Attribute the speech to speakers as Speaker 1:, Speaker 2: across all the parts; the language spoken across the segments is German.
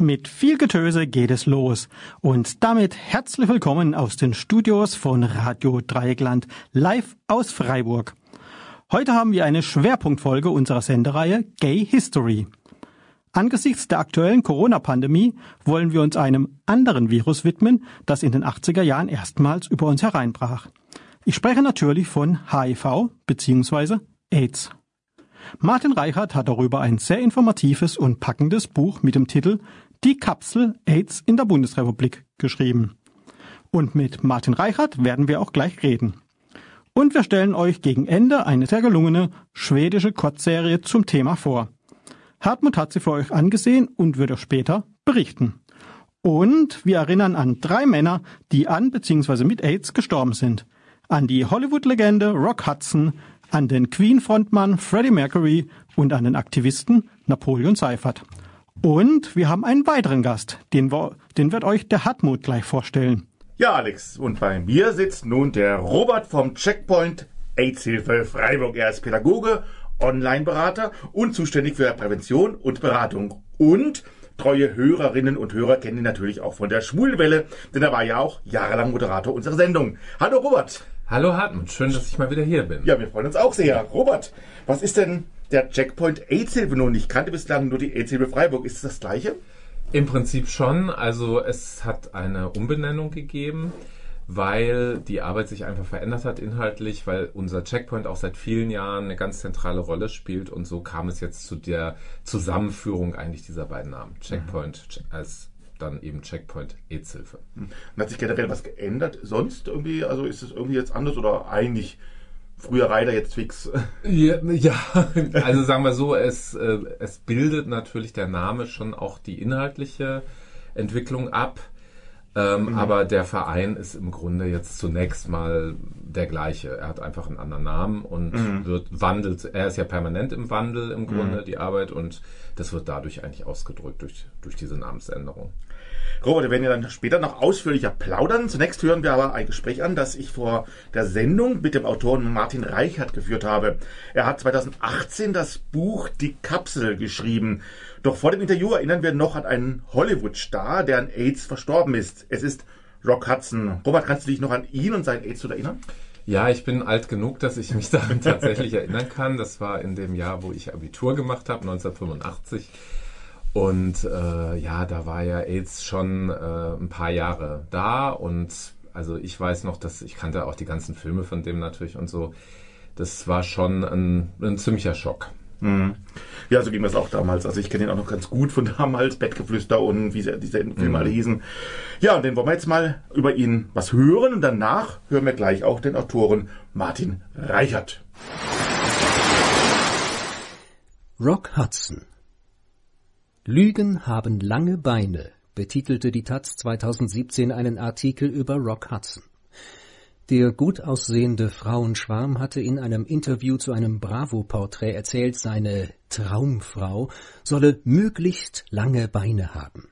Speaker 1: Mit viel Getöse geht es los. Und damit herzlich willkommen aus den Studios von Radio Dreieckland live aus Freiburg. Heute haben wir eine Schwerpunktfolge unserer Sendereihe Gay History. Angesichts der aktuellen Corona-Pandemie wollen wir uns einem anderen Virus widmen, das in den 80er Jahren erstmals über uns hereinbrach. Ich spreche natürlich von HIV bzw. AIDS. Martin Reichert hat darüber ein sehr informatives und packendes Buch mit dem Titel Die Kapsel AIDS in der Bundesrepublik geschrieben. Und mit Martin Reichert werden wir auch gleich reden. Und wir stellen euch gegen Ende eine sehr gelungene schwedische Kurzserie zum Thema vor. Hartmut hat sie für euch angesehen und wird euch später berichten. Und wir erinnern an drei Männer, die an bzw. mit AIDS gestorben sind. An die Hollywood-Legende Rock Hudson, an den Queen-Frontmann Freddie Mercury und an den Aktivisten Napoleon Seifert. Und wir haben einen weiteren Gast, den, wir, den wird euch der Hartmut gleich vorstellen.
Speaker 2: Ja, Alex, und bei mir sitzt nun der Robert vom Checkpoint AIDS-Hilfe Freiburg. Er ist Pädagoge Online-Berater und zuständig für Prävention und Beratung. Und treue Hörerinnen und Hörer kennen ihn natürlich auch von der Schwulenwelle, denn er war ja auch jahrelang Moderator unserer Sendung. Hallo Robert.
Speaker 3: Hallo Hartmut, schön, dass ich mal wieder hier bin.
Speaker 2: Ja, wir freuen uns auch sehr. Robert, was ist denn der Checkpoint AIDS-Hilfe nun? Ich kannte bislang nur die AIDS-Hilfe Freiburg. Ist es das gleiche?
Speaker 3: Im Prinzip schon. Also es hat eine Umbenennung gegeben weil die Arbeit sich einfach verändert hat inhaltlich, weil unser Checkpoint auch seit vielen Jahren eine ganz zentrale Rolle spielt und so kam es jetzt zu der Zusammenführung eigentlich dieser beiden Namen. Checkpoint mhm. als dann eben Checkpoint AIDS-Hilfe.
Speaker 2: Und hat sich generell was geändert sonst irgendwie? Also ist es irgendwie jetzt anders oder eigentlich früher Reiter, jetzt fix?
Speaker 3: Ja, ja, also sagen wir so, es, äh, es bildet natürlich der Name schon auch die inhaltliche Entwicklung ab. Ähm, mhm. Aber der Verein ist im Grunde jetzt zunächst mal der gleiche. Er hat einfach einen anderen Namen und mhm. wird wandelt. Er ist ja permanent im Wandel im Grunde, mhm. die Arbeit, und das wird dadurch eigentlich ausgedrückt durch, durch diese Namensänderung.
Speaker 2: Robert, wir werden ja dann später noch ausführlicher plaudern. Zunächst hören wir aber ein Gespräch an, das ich vor der Sendung mit dem Autoren Martin Reichert geführt habe. Er hat 2018 das Buch Die Kapsel geschrieben. Doch vor dem Interview erinnern wir noch an einen Hollywood-Star, der an AIDS verstorben ist. Es ist Rock Hudson. Robert, kannst du dich noch an ihn und seinen AIDS erinnern?
Speaker 3: Ja, ich bin alt genug, dass ich mich daran tatsächlich erinnern kann. Das war in dem Jahr, wo ich Abitur gemacht habe, 1985. Und äh, ja, da war ja AIDS schon äh, ein paar Jahre da und also ich weiß noch, dass ich kannte auch die ganzen Filme von dem natürlich und so. Das war schon ein, ein ziemlicher Schock.
Speaker 2: Mhm. Ja, so ging das auch damals. Also ich kenne ihn auch noch ganz gut von damals, Bettgeflüster und wie diese Filme mhm. alle hießen. Ja, und den wollen wir jetzt mal über ihn was hören und danach hören wir gleich auch den Autoren Martin Reichert.
Speaker 4: Rock Hudson Lügen haben lange Beine, betitelte die Taz 2017 einen Artikel über Rock Hudson. Der gut aussehende Frauenschwarm hatte in einem Interview zu einem Bravo-Porträt erzählt, seine Traumfrau solle möglichst lange Beine haben.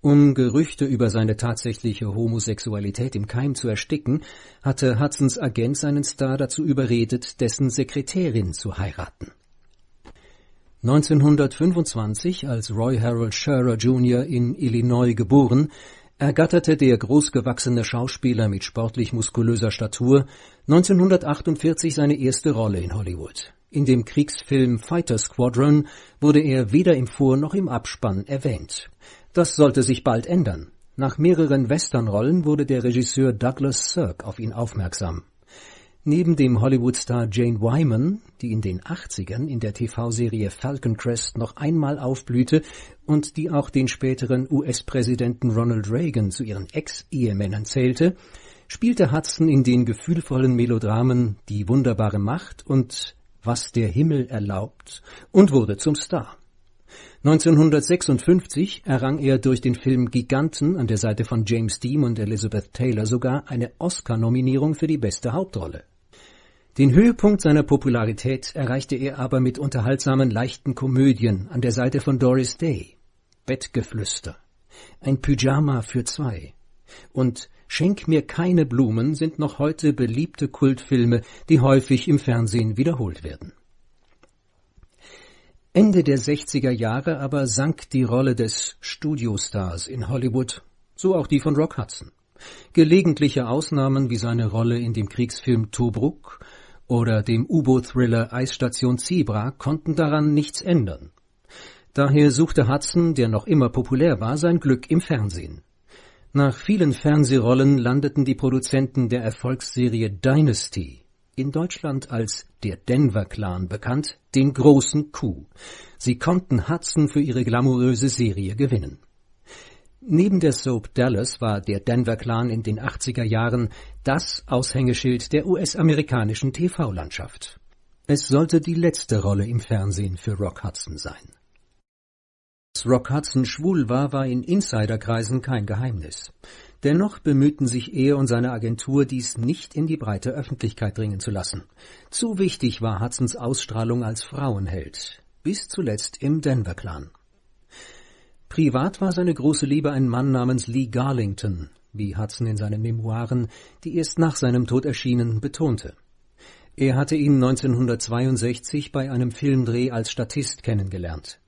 Speaker 4: Um Gerüchte über seine tatsächliche Homosexualität im Keim zu ersticken, hatte Hudsons Agent seinen Star dazu überredet, dessen Sekretärin zu heiraten. 1925, als Roy Harold Scherer Jr. in Illinois geboren, ergatterte der großgewachsene Schauspieler mit sportlich muskulöser Statur 1948 seine erste Rolle in Hollywood. In dem Kriegsfilm Fighter Squadron wurde er weder im Vor- noch im Abspann erwähnt. Das sollte sich bald ändern. Nach mehreren Westernrollen wurde der Regisseur Douglas Sirk auf ihn aufmerksam. Neben dem Hollywood-Star Jane Wyman, die in den 80ern in der TV-Serie Falcon Crest noch einmal aufblühte und die auch den späteren US-Präsidenten Ronald Reagan zu ihren Ex-Ehemännern zählte, spielte Hudson in den gefühlvollen Melodramen Die wunderbare Macht und Was der Himmel erlaubt und wurde zum Star. 1956 errang er durch den Film Giganten an der Seite von James Dean und Elizabeth Taylor sogar eine Oscar-Nominierung für die beste Hauptrolle. Den Höhepunkt seiner Popularität erreichte er aber mit unterhaltsamen leichten Komödien an der Seite von Doris Day, Bettgeflüster, ein Pyjama für zwei und Schenk mir keine Blumen sind noch heute beliebte Kultfilme, die häufig im Fernsehen wiederholt werden. Ende der 60er Jahre aber sank die Rolle des Studiostars in Hollywood, so auch die von Rock Hudson. Gelegentliche Ausnahmen wie seine Rolle in dem Kriegsfilm Tobruk oder dem U-Boot-Thriller Eisstation Zebra konnten daran nichts ändern. Daher suchte Hudson, der noch immer populär war, sein Glück im Fernsehen. Nach vielen Fernsehrollen landeten die Produzenten der Erfolgsserie Dynasty, in Deutschland als der Denver Clan bekannt, den großen Coup. Sie konnten Hudson für ihre glamouröse Serie gewinnen. Neben der Soap Dallas war der Denver Clan in den 80er Jahren das Aushängeschild der US-amerikanischen TV-Landschaft. Es sollte die letzte Rolle im Fernsehen für Rock Hudson sein. Dass Rock Hudson schwul war, war in Insiderkreisen kein Geheimnis. Dennoch bemühten sich er und seine Agentur, dies nicht in die breite Öffentlichkeit dringen zu lassen. Zu wichtig war Hudsons Ausstrahlung als Frauenheld, bis zuletzt im Denver Clan. Privat war seine große Liebe ein Mann namens Lee Garlington, wie Hudson in seinen Memoiren, die erst nach seinem Tod erschienen, betonte. Er hatte ihn 1962 bei einem Filmdreh als Statist kennengelernt.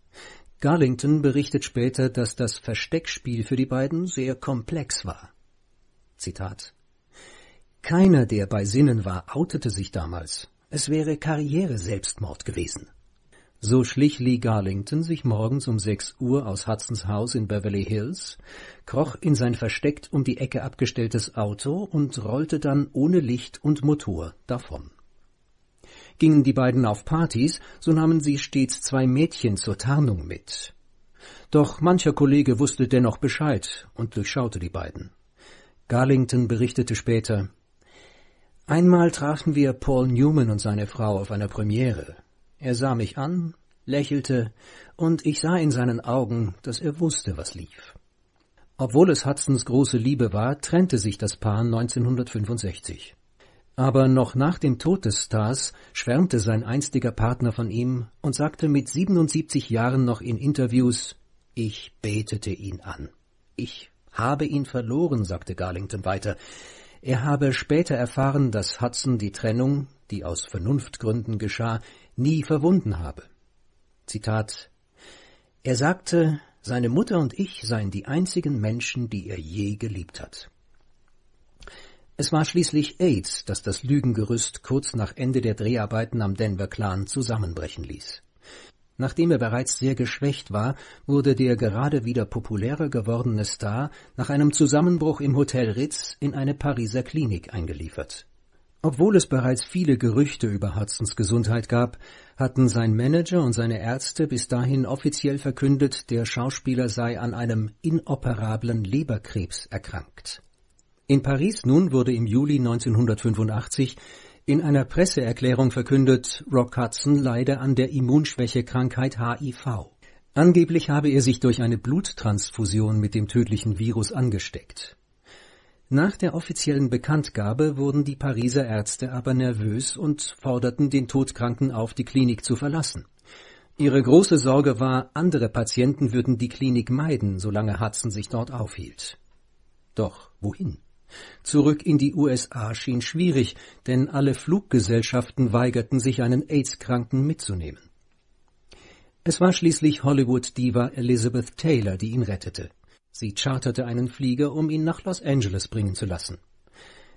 Speaker 4: Garlington berichtet später, dass das Versteckspiel für die beiden sehr komplex war. Zitat Keiner, der bei Sinnen war, outete sich damals. Es wäre Karriere-Selbstmord gewesen. So schlich Lee Garlington sich morgens um sechs Uhr aus Hudsons Haus in Beverly Hills, kroch in sein versteckt um die Ecke abgestelltes Auto und rollte dann ohne Licht und Motor davon. Gingen die beiden auf Partys, so nahmen sie stets zwei Mädchen zur Tarnung mit. Doch mancher Kollege wusste dennoch Bescheid und durchschaute die beiden. Garlington berichtete später Einmal trafen wir Paul Newman und seine Frau auf einer Premiere. Er sah mich an, lächelte, und ich sah in seinen Augen, dass er wusste, was lief. Obwohl es Hudsons große Liebe war, trennte sich das Paar 1965. Aber noch nach dem Tod des Stars schwärmte sein einstiger Partner von ihm und sagte mit 77 Jahren noch in Interviews, ich betete ihn an. Ich habe ihn verloren, sagte Garlington weiter. Er habe später erfahren, dass Hudson die Trennung, die aus Vernunftgründen geschah, nie verwunden habe. Zitat Er sagte, seine Mutter und ich seien die einzigen Menschen, die er je geliebt hat. Es war schließlich AIDS, das das Lügengerüst kurz nach Ende der Dreharbeiten am Denver Clan zusammenbrechen ließ. Nachdem er bereits sehr geschwächt war, wurde der gerade wieder populärer gewordene Star nach einem Zusammenbruch im Hotel Ritz in eine Pariser Klinik eingeliefert. Obwohl es bereits viele Gerüchte über Hudsons Gesundheit gab, hatten sein Manager und seine Ärzte bis dahin offiziell verkündet, der Schauspieler sei an einem inoperablen Leberkrebs erkrankt. In Paris nun wurde im Juli 1985 in einer Presseerklärung verkündet, Rock Hudson leide an der Immunschwächekrankheit HIV. Angeblich habe er sich durch eine Bluttransfusion mit dem tödlichen Virus angesteckt. Nach der offiziellen Bekanntgabe wurden die Pariser Ärzte aber nervös und forderten den Todkranken auf, die Klinik zu verlassen. Ihre große Sorge war, andere Patienten würden die Klinik meiden, solange Hudson sich dort aufhielt. Doch wohin? Zurück in die USA schien schwierig, denn alle Fluggesellschaften weigerten sich, einen AIDS-Kranken mitzunehmen. Es war schließlich Hollywood-Diva Elizabeth Taylor, die ihn rettete. Sie charterte einen Flieger, um ihn nach Los Angeles bringen zu lassen.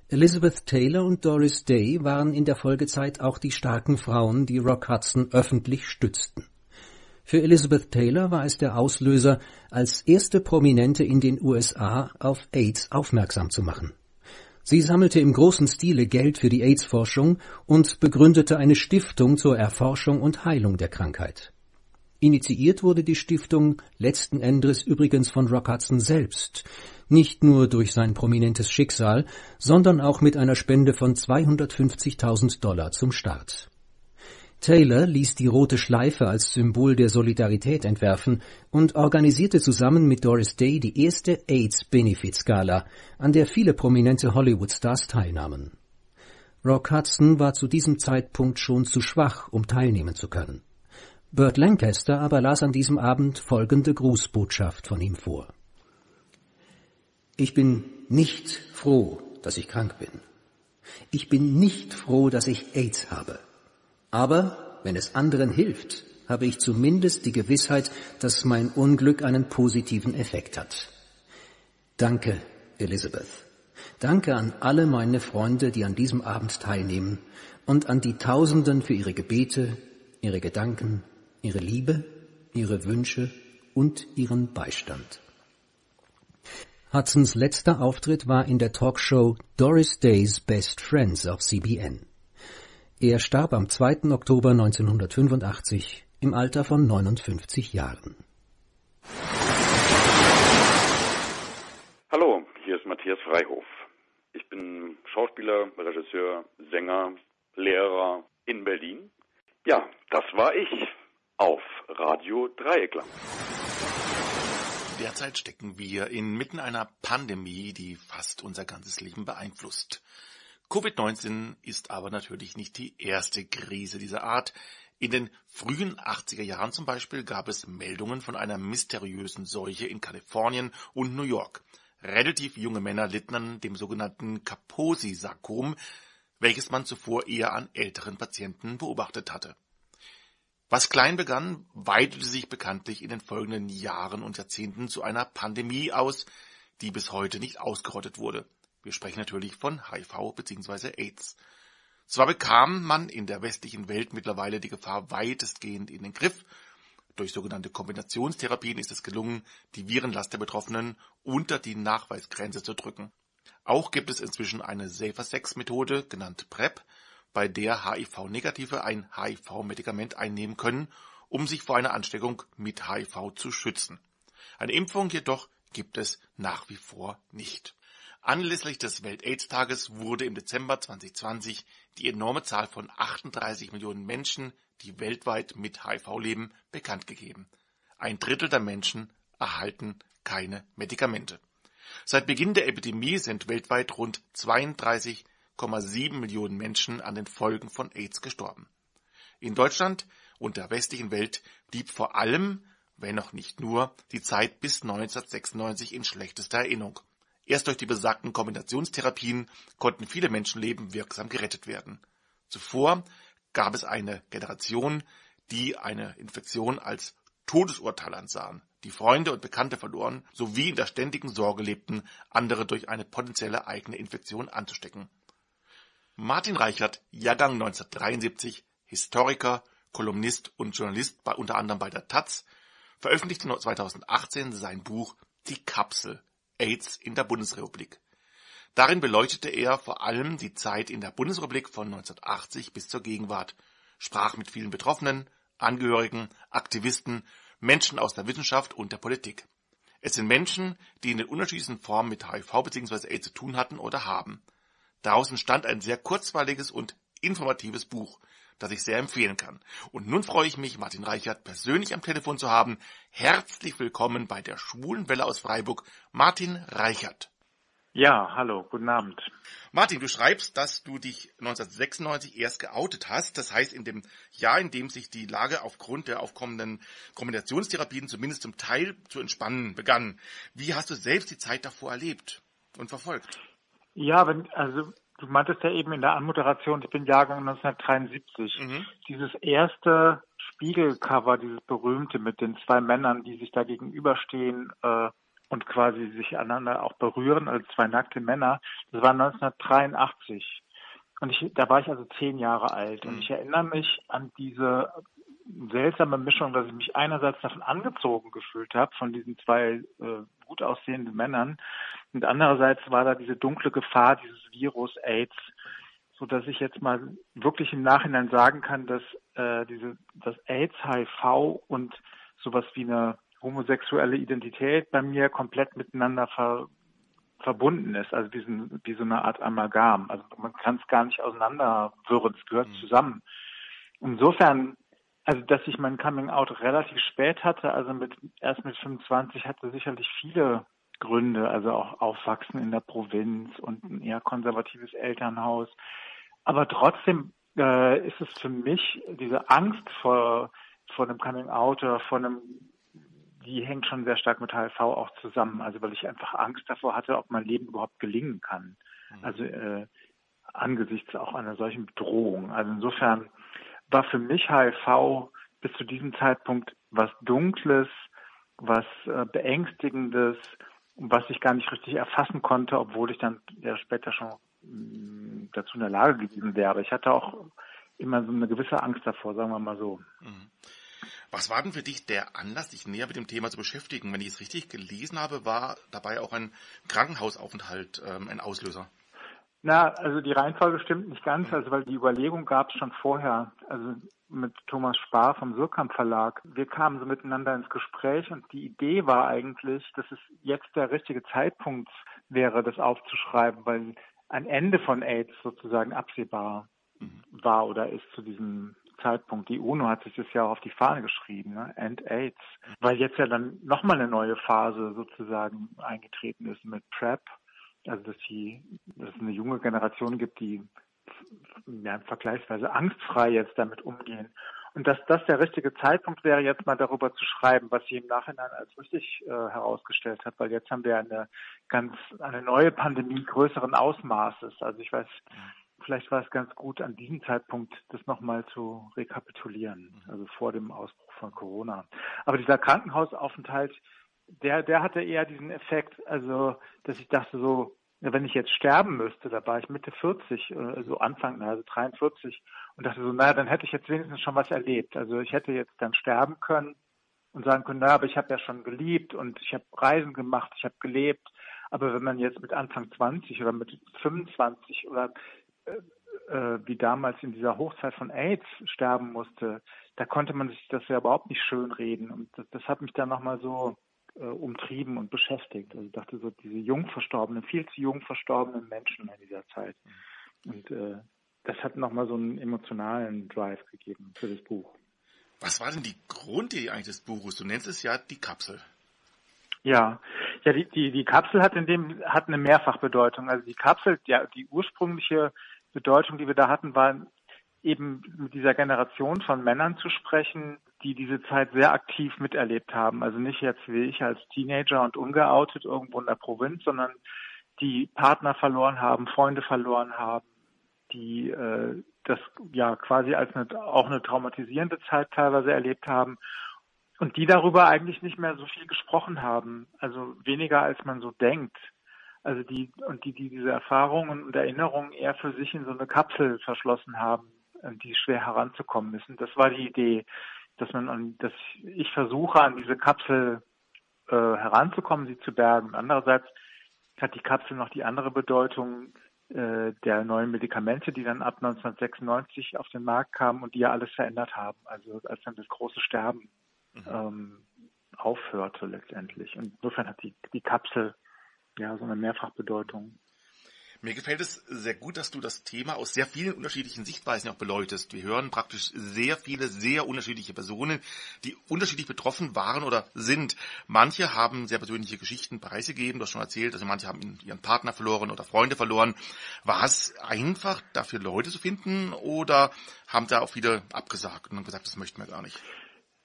Speaker 4: Elizabeth Taylor und Doris Day waren in der Folgezeit auch die starken Frauen, die Rock Hudson öffentlich stützten. Für Elizabeth Taylor war es der Auslöser, als erste Prominente in den USA auf AIDS aufmerksam zu machen. Sie sammelte im großen Stile Geld für die AIDS-Forschung und begründete eine Stiftung zur Erforschung und Heilung der Krankheit. Initiiert wurde die Stiftung letzten Endes übrigens von Rock Hudson selbst, nicht nur durch sein prominentes Schicksal, sondern auch mit einer Spende von 250.000 Dollar zum Start. Taylor ließ die rote Schleife als Symbol der Solidarität entwerfen und organisierte zusammen mit Doris Day die erste AIDS-Benefit-Skala, an der viele prominente Hollywood-Stars teilnahmen. Rock Hudson war zu diesem Zeitpunkt schon zu schwach, um teilnehmen zu können. Burt Lancaster aber las an diesem Abend folgende Grußbotschaft von ihm vor. Ich bin nicht froh, dass ich krank bin. Ich bin nicht froh, dass ich AIDS habe. Aber wenn es anderen hilft, habe ich zumindest die Gewissheit, dass mein Unglück einen positiven Effekt hat. Danke, Elizabeth. Danke an alle meine Freunde, die an diesem Abend teilnehmen und an die Tausenden für ihre Gebete, ihre Gedanken, ihre Liebe, ihre Wünsche und ihren Beistand. Hudsons letzter Auftritt war in der Talkshow Doris Day's Best Friends auf CBN. Er starb am 2. Oktober 1985 im Alter von 59 Jahren.
Speaker 5: Hallo, hier ist Matthias Freihof. Ich bin Schauspieler, Regisseur, Sänger, Lehrer in Berlin. Ja, das war ich auf Radio Dreieckland.
Speaker 2: Derzeit stecken wir inmitten einer Pandemie, die fast unser ganzes Leben beeinflusst. Covid-19 ist aber natürlich nicht die erste Krise dieser Art. In den frühen 80er Jahren zum Beispiel gab es Meldungen von einer mysteriösen Seuche in Kalifornien und New York. Relativ junge Männer litten an dem sogenannten Kaposi-Sarkom, welches man zuvor eher an älteren Patienten beobachtet hatte. Was klein begann, weitete sich bekanntlich in den folgenden Jahren und Jahrzehnten zu einer Pandemie aus, die bis heute nicht ausgerottet wurde. Wir sprechen natürlich von HIV bzw. AIDS. Zwar bekam man in der westlichen Welt mittlerweile die Gefahr weitestgehend in den Griff, durch sogenannte Kombinationstherapien ist es gelungen, die Virenlast der Betroffenen unter die Nachweisgrenze zu drücken. Auch gibt es inzwischen eine Safer-Sex-Methode, genannt PrEP, bei der HIV-Negative ein HIV-Medikament einnehmen können, um sich vor einer Ansteckung mit HIV zu schützen. Eine Impfung jedoch gibt es nach wie vor nicht. Anlässlich des Welt-AIDS-Tages wurde im Dezember 2020 die enorme Zahl von 38 Millionen Menschen, die weltweit mit HIV leben, bekannt gegeben. Ein Drittel der Menschen erhalten keine Medikamente. Seit Beginn der Epidemie sind weltweit rund 32 1,7 Millionen Menschen an den Folgen von AIDS gestorben. In Deutschland und der westlichen Welt blieb vor allem, wenn noch nicht nur, die Zeit bis 1996 in schlechtester Erinnerung. Erst durch die besagten Kombinationstherapien konnten viele Menschenleben wirksam gerettet werden. Zuvor gab es eine Generation, die eine Infektion als Todesurteil ansahen, die Freunde und Bekannte verloren sowie in der ständigen Sorge lebten, andere durch eine potenzielle eigene Infektion anzustecken. Martin Reichert, Jahrgang 1973, Historiker, Kolumnist und Journalist bei, unter anderem bei der taz, veröffentlichte 2018 sein Buch Die Kapsel AIDS in der Bundesrepublik. Darin beleuchtete er vor allem die Zeit in der Bundesrepublik von 1980 bis zur Gegenwart, sprach mit vielen Betroffenen, Angehörigen, Aktivisten, Menschen aus der Wissenschaft und der Politik. Es sind Menschen, die in den unterschiedlichsten Formen mit HIV bzw. AIDS zu tun hatten oder haben. Daraus entstand ein sehr kurzweiliges und informatives Buch, das ich sehr empfehlen kann. Und nun freue ich mich, Martin Reichert persönlich am Telefon zu haben. Herzlich willkommen bei der Schwulen Welle aus Freiburg, Martin Reichert.
Speaker 6: Ja, hallo, guten Abend.
Speaker 2: Martin, du schreibst, dass du dich 1996 erst geoutet hast. Das heißt, in dem Jahr, in dem sich die Lage aufgrund der aufkommenden Kombinationstherapien zumindest zum Teil zu entspannen begann. Wie hast du selbst die Zeit davor erlebt und verfolgt?
Speaker 6: Ja, wenn, also du meintest ja eben in der Anmoderation, ich bin Jahrgang 1973. Mhm. Dieses erste Spiegelcover, dieses berühmte mit den zwei Männern, die sich da gegenüberstehen äh, und quasi sich aneinander auch berühren, also zwei nackte Männer, das war 1983. Und ich, da war ich also zehn Jahre alt. Und mhm. ich erinnere mich an diese seltsame Mischung, dass ich mich einerseits davon angezogen gefühlt habe, von diesen zwei äh, gut aussehenden Männern, und andererseits war da diese dunkle Gefahr dieses Virus AIDS, so dass ich jetzt mal wirklich im Nachhinein sagen kann, dass äh, diese das AIDS, HIV und sowas wie eine homosexuelle Identität bei mir komplett miteinander ver, verbunden ist, also wie so, wie so eine Art Amalgam. Also man kann es gar nicht auseinanderwirren, es gehört mhm. zusammen. Insofern also, dass ich mein Coming Out relativ spät hatte, also mit, erst mit 25 hatte sicherlich viele Gründe, also auch Aufwachsen in der Provinz und ein eher konservatives Elternhaus. Aber trotzdem äh, ist es für mich diese Angst vor, vor einem Coming Out oder vor einem, die hängt schon sehr stark mit HIV auch zusammen. Also weil ich einfach Angst davor hatte, ob mein Leben überhaupt gelingen kann. Mhm. Also äh, angesichts auch einer solchen Bedrohung. Also insofern war für mich HIV bis zu diesem Zeitpunkt was Dunkles, was äh, Beängstigendes, was ich gar nicht richtig erfassen konnte, obwohl ich dann ja später schon mh, mm, dazu in der Lage gewesen wäre. Ich hatte auch immer so eine gewisse Angst davor, sagen wir mal so. Mhm.
Speaker 2: Was war denn für dich der Anlass, dich näher mit dem Thema zu beschäftigen? Wenn ich es richtig gelesen habe, war dabei auch ein Krankenhausaufenthalt ähm, ein Auslöser.
Speaker 6: Na, also die Reihenfolge stimmt nicht ganz, also weil die Überlegung gab es schon vorher, also mit Thomas Spar vom Surkamp Verlag. Wir kamen so miteinander ins Gespräch und die Idee war eigentlich, dass es jetzt der richtige Zeitpunkt wäre, das aufzuschreiben, weil ein Ende von AIDS sozusagen absehbar mhm. war oder ist zu diesem Zeitpunkt. Die UNO hat sich das ja auch auf die Fahne geschrieben, ne? End AIDS. Weil jetzt ja dann nochmal eine neue Phase sozusagen eingetreten ist mit PrEP. Also dass, die, dass es eine junge Generation gibt, die ja, vergleichsweise angstfrei jetzt damit umgehen. Und dass das der richtige Zeitpunkt wäre, jetzt mal darüber zu schreiben, was sie im Nachhinein als richtig äh, herausgestellt hat, weil jetzt haben wir eine ganz eine neue Pandemie größeren Ausmaßes. Also ich weiß, vielleicht war es ganz gut, an diesem Zeitpunkt das nochmal zu rekapitulieren, mhm. also vor dem Ausbruch von Corona. Aber dieser Krankenhausaufenthalt, der, der hatte eher diesen Effekt, also, dass ich dachte so, wenn ich jetzt sterben müsste, da war ich Mitte 40, äh, so Anfang, also 43, und dachte so, naja, dann hätte ich jetzt wenigstens schon was erlebt. Also ich hätte jetzt dann sterben können und sagen können, naja, aber ich habe ja schon geliebt und ich habe Reisen gemacht, ich habe gelebt. Aber wenn man jetzt mit Anfang 20 oder mit 25 oder äh, äh, wie damals in dieser Hochzeit von AIDS sterben musste, da konnte man sich das ja überhaupt nicht schönreden. Und das, das hat mich dann nochmal so äh, umtrieben und beschäftigt. Also ich dachte so, diese jung verstorbenen, viel zu jung verstorbenen Menschen in dieser Zeit. Und äh, das hat nochmal so einen emotionalen Drive gegeben für das Buch.
Speaker 2: Was war denn die Grundidee eigentlich des Buches? Du nennst es ja die Kapsel.
Speaker 6: Ja, ja, die, die, die Kapsel hat in dem, hat eine Mehrfachbedeutung. Also die Kapsel, ja, die ursprüngliche Bedeutung, die wir da hatten, war eben mit dieser Generation von Männern zu sprechen, die diese Zeit sehr aktiv miterlebt haben. Also nicht jetzt wie ich als Teenager und ungeoutet irgendwo in der Provinz, sondern die Partner verloren haben, Freunde verloren haben, die äh, das ja quasi als eine, auch eine traumatisierende Zeit teilweise erlebt haben und die darüber eigentlich nicht mehr so viel gesprochen haben, also weniger als man so denkt. Also die und die, die diese Erfahrungen und Erinnerungen eher für sich in so eine Kapsel verschlossen haben, die schwer heranzukommen müssen. Das war die Idee, dass man an, dass ich versuche an diese Kapsel äh, heranzukommen, sie zu bergen. Andererseits hat die Kapsel noch die andere Bedeutung äh, der neuen Medikamente, die dann ab 1996 auf den Markt kamen und die ja alles verändert haben. Also als dann das große Sterben mhm. ähm, aufhörte letztendlich. Und insofern hat die, die Kapsel ja so eine Mehrfachbedeutung.
Speaker 2: Mir gefällt es sehr gut, dass du das Thema aus sehr vielen unterschiedlichen Sichtweisen auch beleuchtest. Wir hören praktisch sehr viele, sehr unterschiedliche Personen, die unterschiedlich betroffen waren oder sind. Manche haben sehr persönliche Geschichten preisgegeben. Du hast schon erzählt, dass manche haben ihren Partner verloren oder Freunde verloren. War es einfach, dafür Leute zu finden oder haben da auch viele abgesagt und gesagt, das möchten wir gar nicht?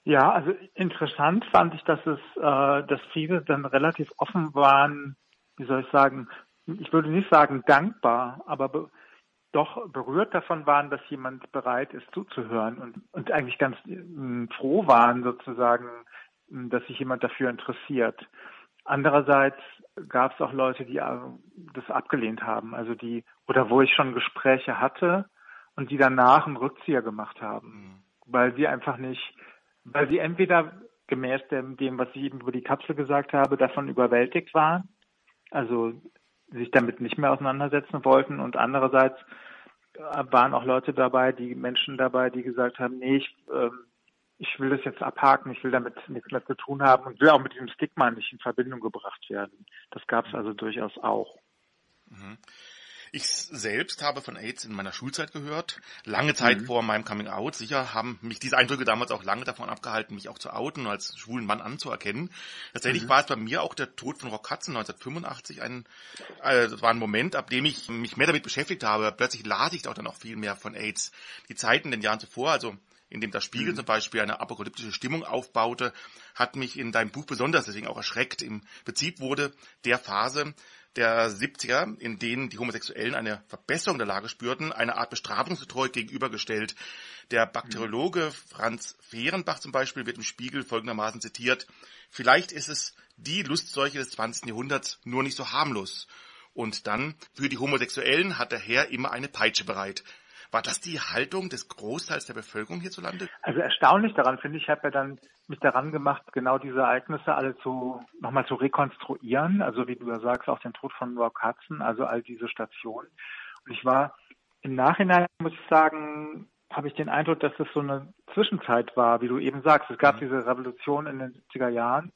Speaker 6: Ja, also interessant fand ich, dass es, äh, dass viele dann relativ offen waren, wie soll ich sagen, ich würde nicht sagen dankbar, aber be doch berührt davon waren, dass jemand bereit ist zuzuhören und, und eigentlich ganz äh, froh waren sozusagen, dass sich jemand dafür interessiert. Andererseits gab es auch Leute, die äh, das abgelehnt haben, also die, oder wo ich schon Gespräche hatte und die danach einen Rückzieher gemacht haben, mhm. weil sie einfach nicht, weil sie entweder gemäß dem, dem, was ich eben über die Kapsel gesagt habe, davon überwältigt waren, also sich damit nicht mehr auseinandersetzen wollten und andererseits äh, waren auch Leute dabei, die Menschen dabei, die gesagt haben, nee, ich, ähm, ich will das jetzt abhaken, ich will damit nichts mehr zu tun haben und will auch mit diesem Stigma nicht in Verbindung gebracht werden. Das gab es also durchaus auch.
Speaker 2: Mhm. Ich selbst habe von AIDS in meiner Schulzeit gehört, lange Zeit mhm. vor meinem Coming Out. Sicher haben mich diese Eindrücke damals auch lange davon abgehalten, mich auch zu outen und als schwulen Mann anzuerkennen. Tatsächlich mhm. war es bei mir auch der Tod von Rock Hudson 1985 ein, äh, das war ein Moment, ab dem ich mich mehr damit beschäftigt habe. Plötzlich las ich auch dann auch viel mehr von AIDS. Die Zeiten in den Jahren zuvor, also in dem das Spiegel mhm. zum Beispiel eine apokalyptische Stimmung aufbaute, hat mich in deinem Buch besonders deswegen auch erschreckt. Im Prinzip wurde der Phase der 70er, in denen die Homosexuellen eine Verbesserung der Lage spürten, eine Art Bestrafungsgetreue gegenübergestellt. Der Bakteriologe Franz Fehrenbach zum Beispiel wird im Spiegel folgendermaßen zitiert, vielleicht ist es die Lustseuche des 20. Jahrhunderts nur nicht so harmlos. Und dann, für die Homosexuellen hat der Herr immer eine Peitsche bereit. War das die Haltung des Großteils der Bevölkerung hierzulande?
Speaker 6: Also erstaunlich daran finde ich, ich habe ja dann mich daran gemacht, genau diese Ereignisse alle zu nochmal zu rekonstruieren. Also wie du ja sagst, auch den Tod von Rock Hudson, also all diese Stationen. Und ich war im Nachhinein, muss ich sagen, habe ich den Eindruck, dass das so eine Zwischenzeit war, wie du eben sagst. Es gab mhm. diese Revolution in den 70er Jahren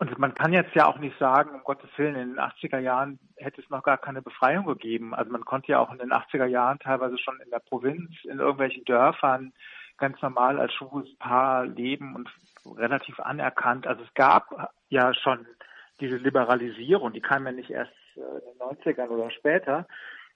Speaker 6: und man kann jetzt ja auch nicht sagen, um Gottes Willen, in den 80er Jahren hätte es noch gar keine Befreiung gegeben. Also man konnte ja auch in den 80er Jahren teilweise schon in der Provinz, in irgendwelchen Dörfern ganz normal als schwules Paar leben und relativ anerkannt. Also es gab ja schon diese Liberalisierung, die kam ja nicht erst äh, in den 90ern oder später.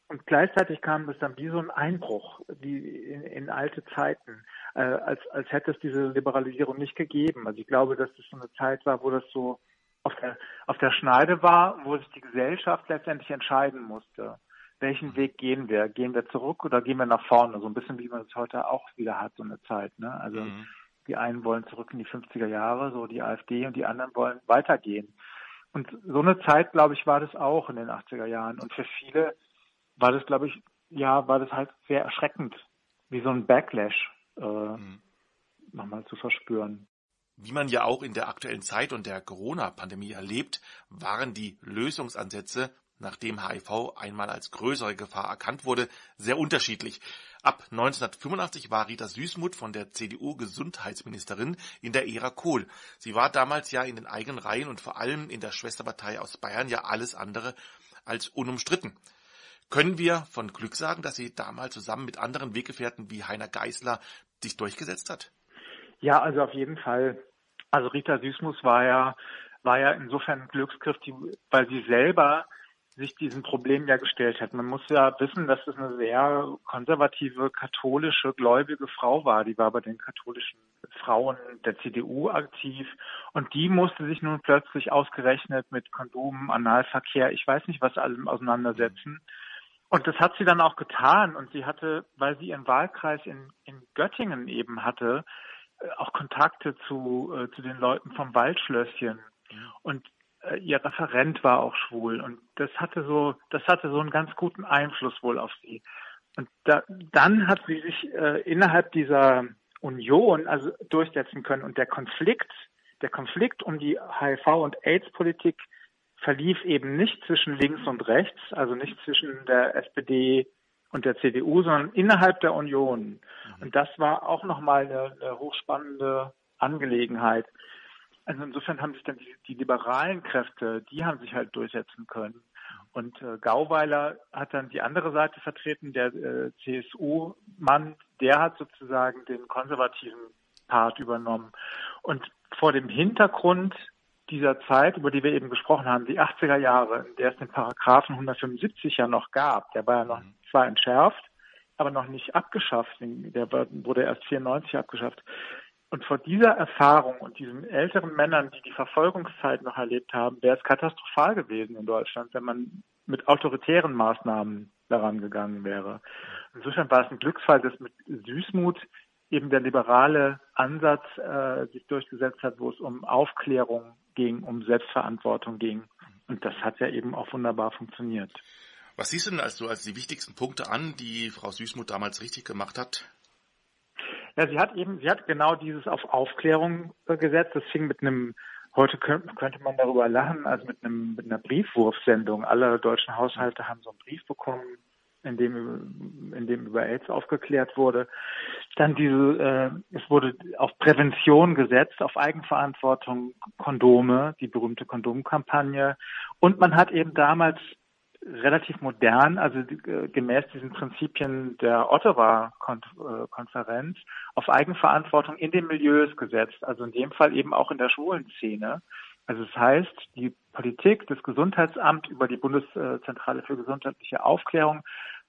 Speaker 6: Und gleichzeitig kam es dann wie so ein Einbruch, wie in, in alte Zeiten äh, als, als hätte es diese Liberalisierung nicht gegeben. Also ich glaube, dass das so eine Zeit war, wo das so auf der, auf der Schneide war, wo sich die Gesellschaft letztendlich entscheiden musste. Welchen Weg gehen wir? Gehen wir zurück oder gehen wir nach vorne? So ein bisschen wie man es heute auch wieder hat, so eine Zeit. Ne? Also mhm. die einen wollen zurück in die 50er Jahre, so die AfD, und die anderen wollen weitergehen. Und so eine Zeit, glaube ich, war das auch in den 80er Jahren. Und für viele war das, glaube ich, ja, war das halt sehr erschreckend, wie so ein Backlash äh, mhm. nochmal zu verspüren.
Speaker 2: Wie man ja auch in der aktuellen Zeit und der Corona-Pandemie erlebt, waren die Lösungsansätze, nachdem HIV einmal als größere Gefahr erkannt wurde, sehr unterschiedlich. Ab 1985 war Rita Süßmuth von der CDU Gesundheitsministerin in der Ära Kohl. Sie war damals ja in den eigenen Reihen und vor allem in der Schwesterpartei aus Bayern ja alles andere als unumstritten. Können wir von Glück sagen, dass sie damals zusammen mit anderen Weggefährten wie Heiner Geißler sich durchgesetzt hat?
Speaker 6: Ja, also auf jeden Fall. Also Rita Süßmus war ja, war ja insofern ein Glücksgriff, die, weil sie selber sich diesem Problem ja gestellt hat. Man muss ja wissen, dass es eine sehr konservative, katholische, gläubige Frau war. Die war bei den katholischen Frauen der CDU aktiv und die musste sich nun plötzlich ausgerechnet mit Kondomen, Analverkehr, ich weiß nicht was allem auseinandersetzen. Und das hat sie dann auch getan. Und sie hatte, weil sie ihren Wahlkreis in, in Göttingen eben hatte, äh, auch Kontakte zu, äh, zu den Leuten vom Waldschlösschen. Und äh, ihr Referent war auch schwul. Und das hatte so, das hatte so einen ganz guten Einfluss wohl auf sie. Und da, dann hat sie sich äh, innerhalb dieser Union also durchsetzen können. Und der Konflikt, der Konflikt um die HIV- und AIDS-Politik verlief eben nicht zwischen links und rechts, also nicht zwischen der SPD und der CDU, sondern innerhalb der Union. Mhm. Und das war auch nochmal eine, eine hochspannende Angelegenheit. Also insofern haben sich dann die, die, liberalen Kräfte, die haben sich halt durchsetzen können. Und äh, Gauweiler hat dann die andere Seite vertreten, der äh, CSU-Mann, der hat sozusagen den konservativen Part übernommen. Und vor dem Hintergrund dieser Zeit, über die wir eben gesprochen haben, die 80er Jahre, in der es den Paragraphen 175 ja noch gab, der war ja noch mhm. zwar entschärft, aber noch nicht abgeschafft, der wurde erst 94 abgeschafft. Und vor dieser Erfahrung und diesen älteren Männern, die die Verfolgungszeit noch erlebt haben, wäre es katastrophal gewesen in Deutschland, wenn man mit autoritären Maßnahmen daran gegangen wäre. Insofern war es ein Glücksfall, dass mit Süßmut eben der liberale Ansatz äh, sich durchgesetzt hat, wo es um Aufklärung ging, um Selbstverantwortung ging. Und das hat ja eben auch wunderbar funktioniert.
Speaker 2: Was siehst du denn als, als die wichtigsten Punkte an, die Frau Süßmuth damals richtig gemacht hat?
Speaker 6: Ja, sie hat eben, sie hat genau dieses auf Aufklärung gesetzt. Das fing mit einem, heute könnte, könnte man darüber lachen, also mit einem, mit einer Briefwurfsendung. Alle deutschen Haushalte haben so einen Brief bekommen, in dem, in dem über AIDS aufgeklärt wurde. Dann diese, äh, es wurde auf Prävention gesetzt, auf Eigenverantwortung, Kondome, die berühmte Kondomkampagne. Und man hat eben damals relativ modern, also äh, gemäß diesen Prinzipien der Ottawa-Konferenz, auf Eigenverantwortung in den Milieus gesetzt. Also in dem Fall eben auch in der schwulen Szene. Also das heißt, die Politik, das Gesundheitsamt über die Bundeszentrale für gesundheitliche Aufklärung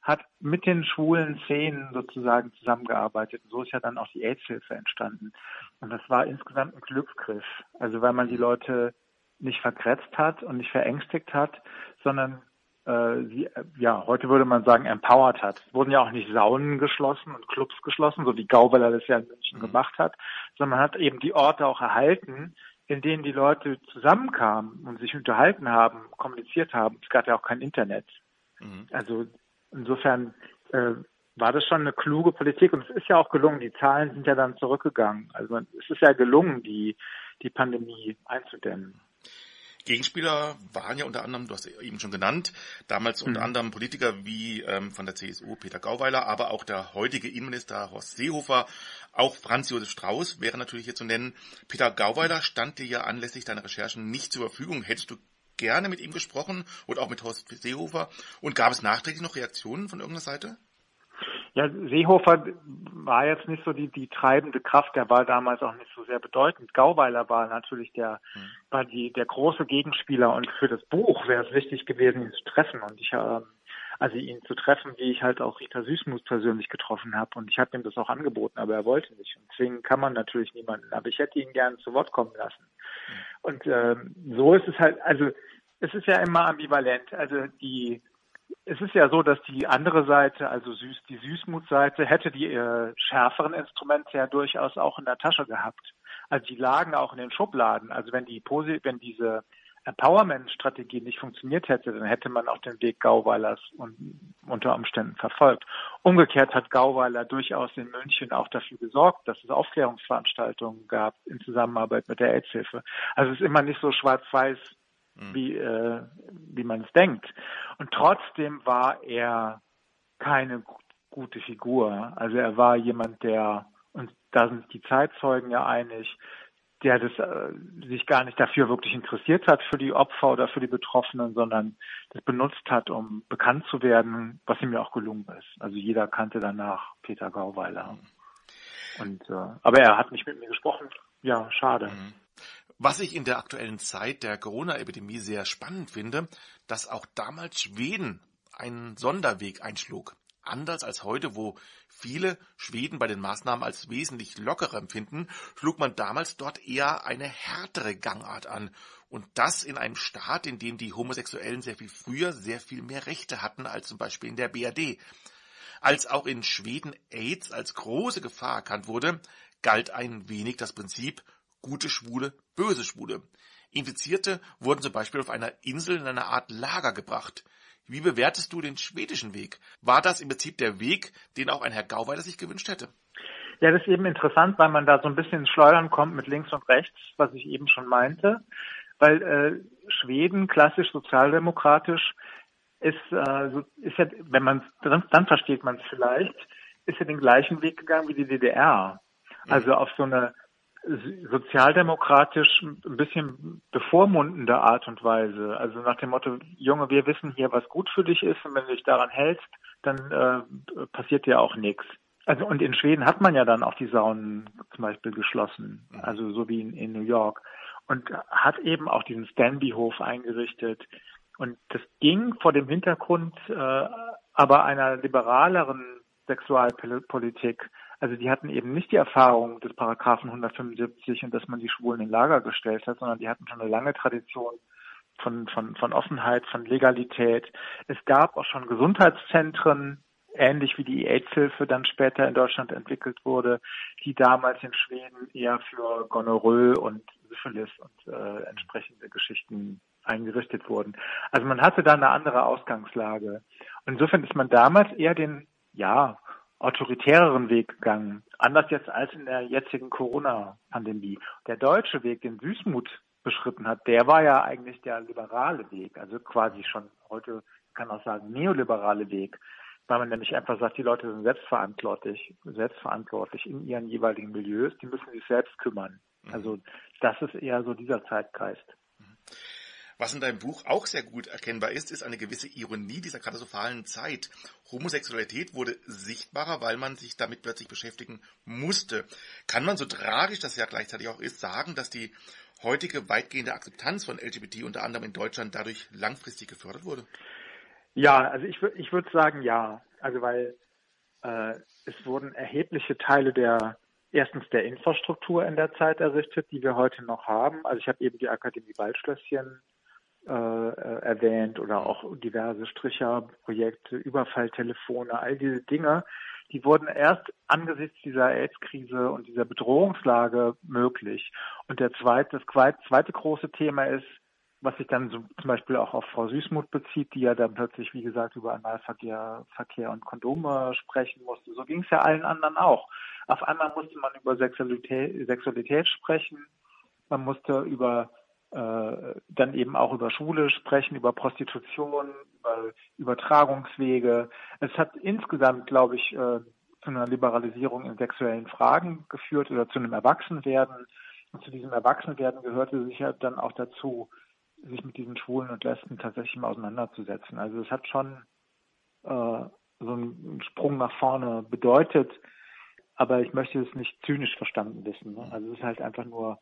Speaker 6: hat mit den schwulen Szenen sozusagen zusammengearbeitet. So ist ja dann auch die AIDS-Hilfe entstanden. Und das war insgesamt ein Glücksgriff. Also weil man die Leute nicht verkretzt hat und nicht verängstigt hat, sondern äh, sie, ja, heute würde man sagen, empowered hat. Es wurden ja auch nicht Saunen geschlossen und Clubs geschlossen, so wie Gauweiler das ja in München mhm. gemacht hat, sondern man hat eben die Orte auch erhalten, in denen die Leute zusammenkamen und sich unterhalten haben, kommuniziert haben. Es gab ja auch kein Internet. Mhm. Also insofern äh, war das schon eine kluge Politik und es ist ja auch gelungen. Die Zahlen sind ja dann zurückgegangen. Also es ist ja gelungen, die, die Pandemie einzudämmen.
Speaker 2: Gegenspieler waren ja unter anderem, du hast eben schon genannt, damals unter mhm. anderem Politiker wie ähm, von der CSU Peter Gauweiler, aber auch der heutige Innenminister Horst Seehofer, auch Franz Josef Strauß wäre natürlich hier zu nennen. Peter Gauweiler stand dir ja anlässlich deiner Recherchen nicht zur Verfügung. Hättest du gerne mit ihm gesprochen und auch mit Horst Seehofer. Und gab es nachträglich noch Reaktionen von irgendeiner Seite?
Speaker 6: Ja, Seehofer war jetzt nicht so die, die treibende Kraft, der war damals auch nicht so sehr bedeutend. Gauweiler war natürlich der, mhm. war die, der große Gegenspieler und für das Buch wäre es wichtig gewesen, ihn zu treffen und ich, äh, also ihn zu treffen, wie ich halt auch Rita Süßmus persönlich getroffen habe und ich habe ihm das auch angeboten, aber er wollte nicht und deswegen kann man natürlich niemanden, aber ich hätte ihn gerne zu Wort kommen lassen. Und äh, so ist es halt, also es ist ja immer ambivalent. Also die, es ist ja so, dass die andere Seite, also süß, die Süßmutseite, hätte die äh, schärferen Instrumente ja durchaus auch in der Tasche gehabt. Also die lagen auch in den Schubladen. Also wenn die wenn diese Empowerment-Strategie nicht funktioniert hätte, dann hätte man auch den Weg Gauweilers unter Umständen verfolgt. Umgekehrt hat Gauweiler durchaus in München auch dafür gesorgt, dass es Aufklärungsveranstaltungen gab in Zusammenarbeit mit der AIDS-Hilfe. Also es ist immer nicht so schwarz-weiß Mhm. wie, äh, wie man es denkt. Und trotzdem war er keine gute Figur. Also er war jemand, der, und da sind die Zeitzeugen ja einig, der das, äh, sich gar nicht dafür wirklich interessiert hat für die Opfer oder für die Betroffenen, sondern das benutzt hat, um bekannt zu werden, was ihm ja auch gelungen ist. Also jeder kannte danach Peter Gauweiler. Mhm. Und, äh, aber er hat nicht mit mir gesprochen. Ja, schade. Mhm.
Speaker 2: Was ich in der aktuellen Zeit der Corona-Epidemie sehr spannend finde, dass auch damals Schweden einen Sonderweg einschlug. Anders als heute, wo viele Schweden bei den Maßnahmen als wesentlich lockerer empfinden, schlug man damals dort eher eine härtere Gangart an. Und das in einem Staat, in dem die Homosexuellen sehr viel früher sehr viel mehr Rechte hatten als zum Beispiel in der BRD. Als auch in Schweden AIDS als große Gefahr erkannt wurde, galt ein wenig das Prinzip gute Schwule, böse Schwule. Infizierte wurden zum Beispiel auf einer Insel in eine Art Lager gebracht. Wie bewertest du den schwedischen Weg? War das im Prinzip der Weg, den auch ein Herr Gauweiler sich gewünscht hätte?
Speaker 6: Ja, das ist eben interessant, weil man da so ein bisschen ins Schleudern kommt mit links und rechts, was ich eben schon meinte. Weil äh, Schweden, klassisch sozialdemokratisch, ist, äh, ist ja, wenn man dann, dann versteht man es vielleicht, ist ja den gleichen Weg gegangen wie die DDR. Also auf so eine sozialdemokratisch ein bisschen bevormundende Art und Weise. Also nach dem Motto, Junge, wir wissen hier, was gut für dich ist und wenn du dich daran hältst, dann äh, passiert dir auch nichts. Also und in Schweden hat man ja dann auch die Saunen zum Beispiel geschlossen, also so wie in, in New York und hat eben auch diesen Stanby-Hof eingerichtet. Und das ging vor dem Hintergrund äh, aber einer liberaleren Sexualpolitik also die hatten eben nicht die Erfahrung des Paragraphen 175 und dass man die Schwulen in Lager gestellt hat, sondern die hatten schon eine lange Tradition von, von, von Offenheit, von Legalität. Es gab auch schon Gesundheitszentren, ähnlich wie die AIDS-Hilfe dann später in Deutschland entwickelt wurde, die damals in Schweden eher für Gonorrhoe und Syphilis und äh, entsprechende Geschichten eingerichtet wurden. Also man hatte da eine andere Ausgangslage. Und insofern ist man damals eher den, ja, autoritäreren Weg gegangen. Anders jetzt als in der jetzigen Corona-Pandemie. Der deutsche Weg, den Süßmut beschritten hat, der war ja eigentlich der liberale Weg. Also quasi schon heute kann man auch sagen neoliberale Weg. Weil man nämlich einfach sagt, die Leute sind selbstverantwortlich, selbstverantwortlich in ihren jeweiligen Milieus, die müssen sich selbst kümmern. Mhm. Also das ist eher so dieser Zeitgeist.
Speaker 2: Was in deinem Buch auch sehr gut erkennbar ist, ist eine gewisse Ironie dieser katastrophalen Zeit. Homosexualität wurde sichtbarer, weil man sich damit plötzlich beschäftigen musste. Kann man so tragisch das ja gleichzeitig auch ist, sagen, dass die heutige weitgehende Akzeptanz von LGBT unter anderem in Deutschland dadurch langfristig gefördert wurde?
Speaker 6: Ja, also ich, ich würde sagen ja. Also weil äh, es wurden erhebliche Teile der erstens der Infrastruktur in der Zeit errichtet, die wir heute noch haben. Also ich habe eben die Akademie Waldschlösschen äh, äh, erwähnt oder auch diverse Stricherprojekte, Überfalltelefone, all diese Dinge, die wurden erst angesichts dieser AIDS-Krise und dieser Bedrohungslage möglich. Und der zweite, das zweite große Thema ist, was sich dann so zum Beispiel auch auf Frau Süßmuth bezieht, die ja dann plötzlich, wie gesagt, über Analverkehr Verkehr und Kondome sprechen musste. So ging es ja allen anderen auch. Auf einmal musste man über Sexualität, Sexualität sprechen, man musste über dann eben auch über Schule sprechen, über Prostitution, über Übertragungswege. Es hat insgesamt, glaube ich, äh, zu einer Liberalisierung in sexuellen Fragen geführt oder zu einem Erwachsenwerden. Und zu diesem Erwachsenwerden gehörte sicher dann auch dazu, sich mit diesen Schwulen und Lesben tatsächlich mal auseinanderzusetzen. Also es hat schon äh, so einen Sprung nach vorne bedeutet, aber ich möchte es nicht zynisch verstanden wissen. Ne? Also es ist halt einfach nur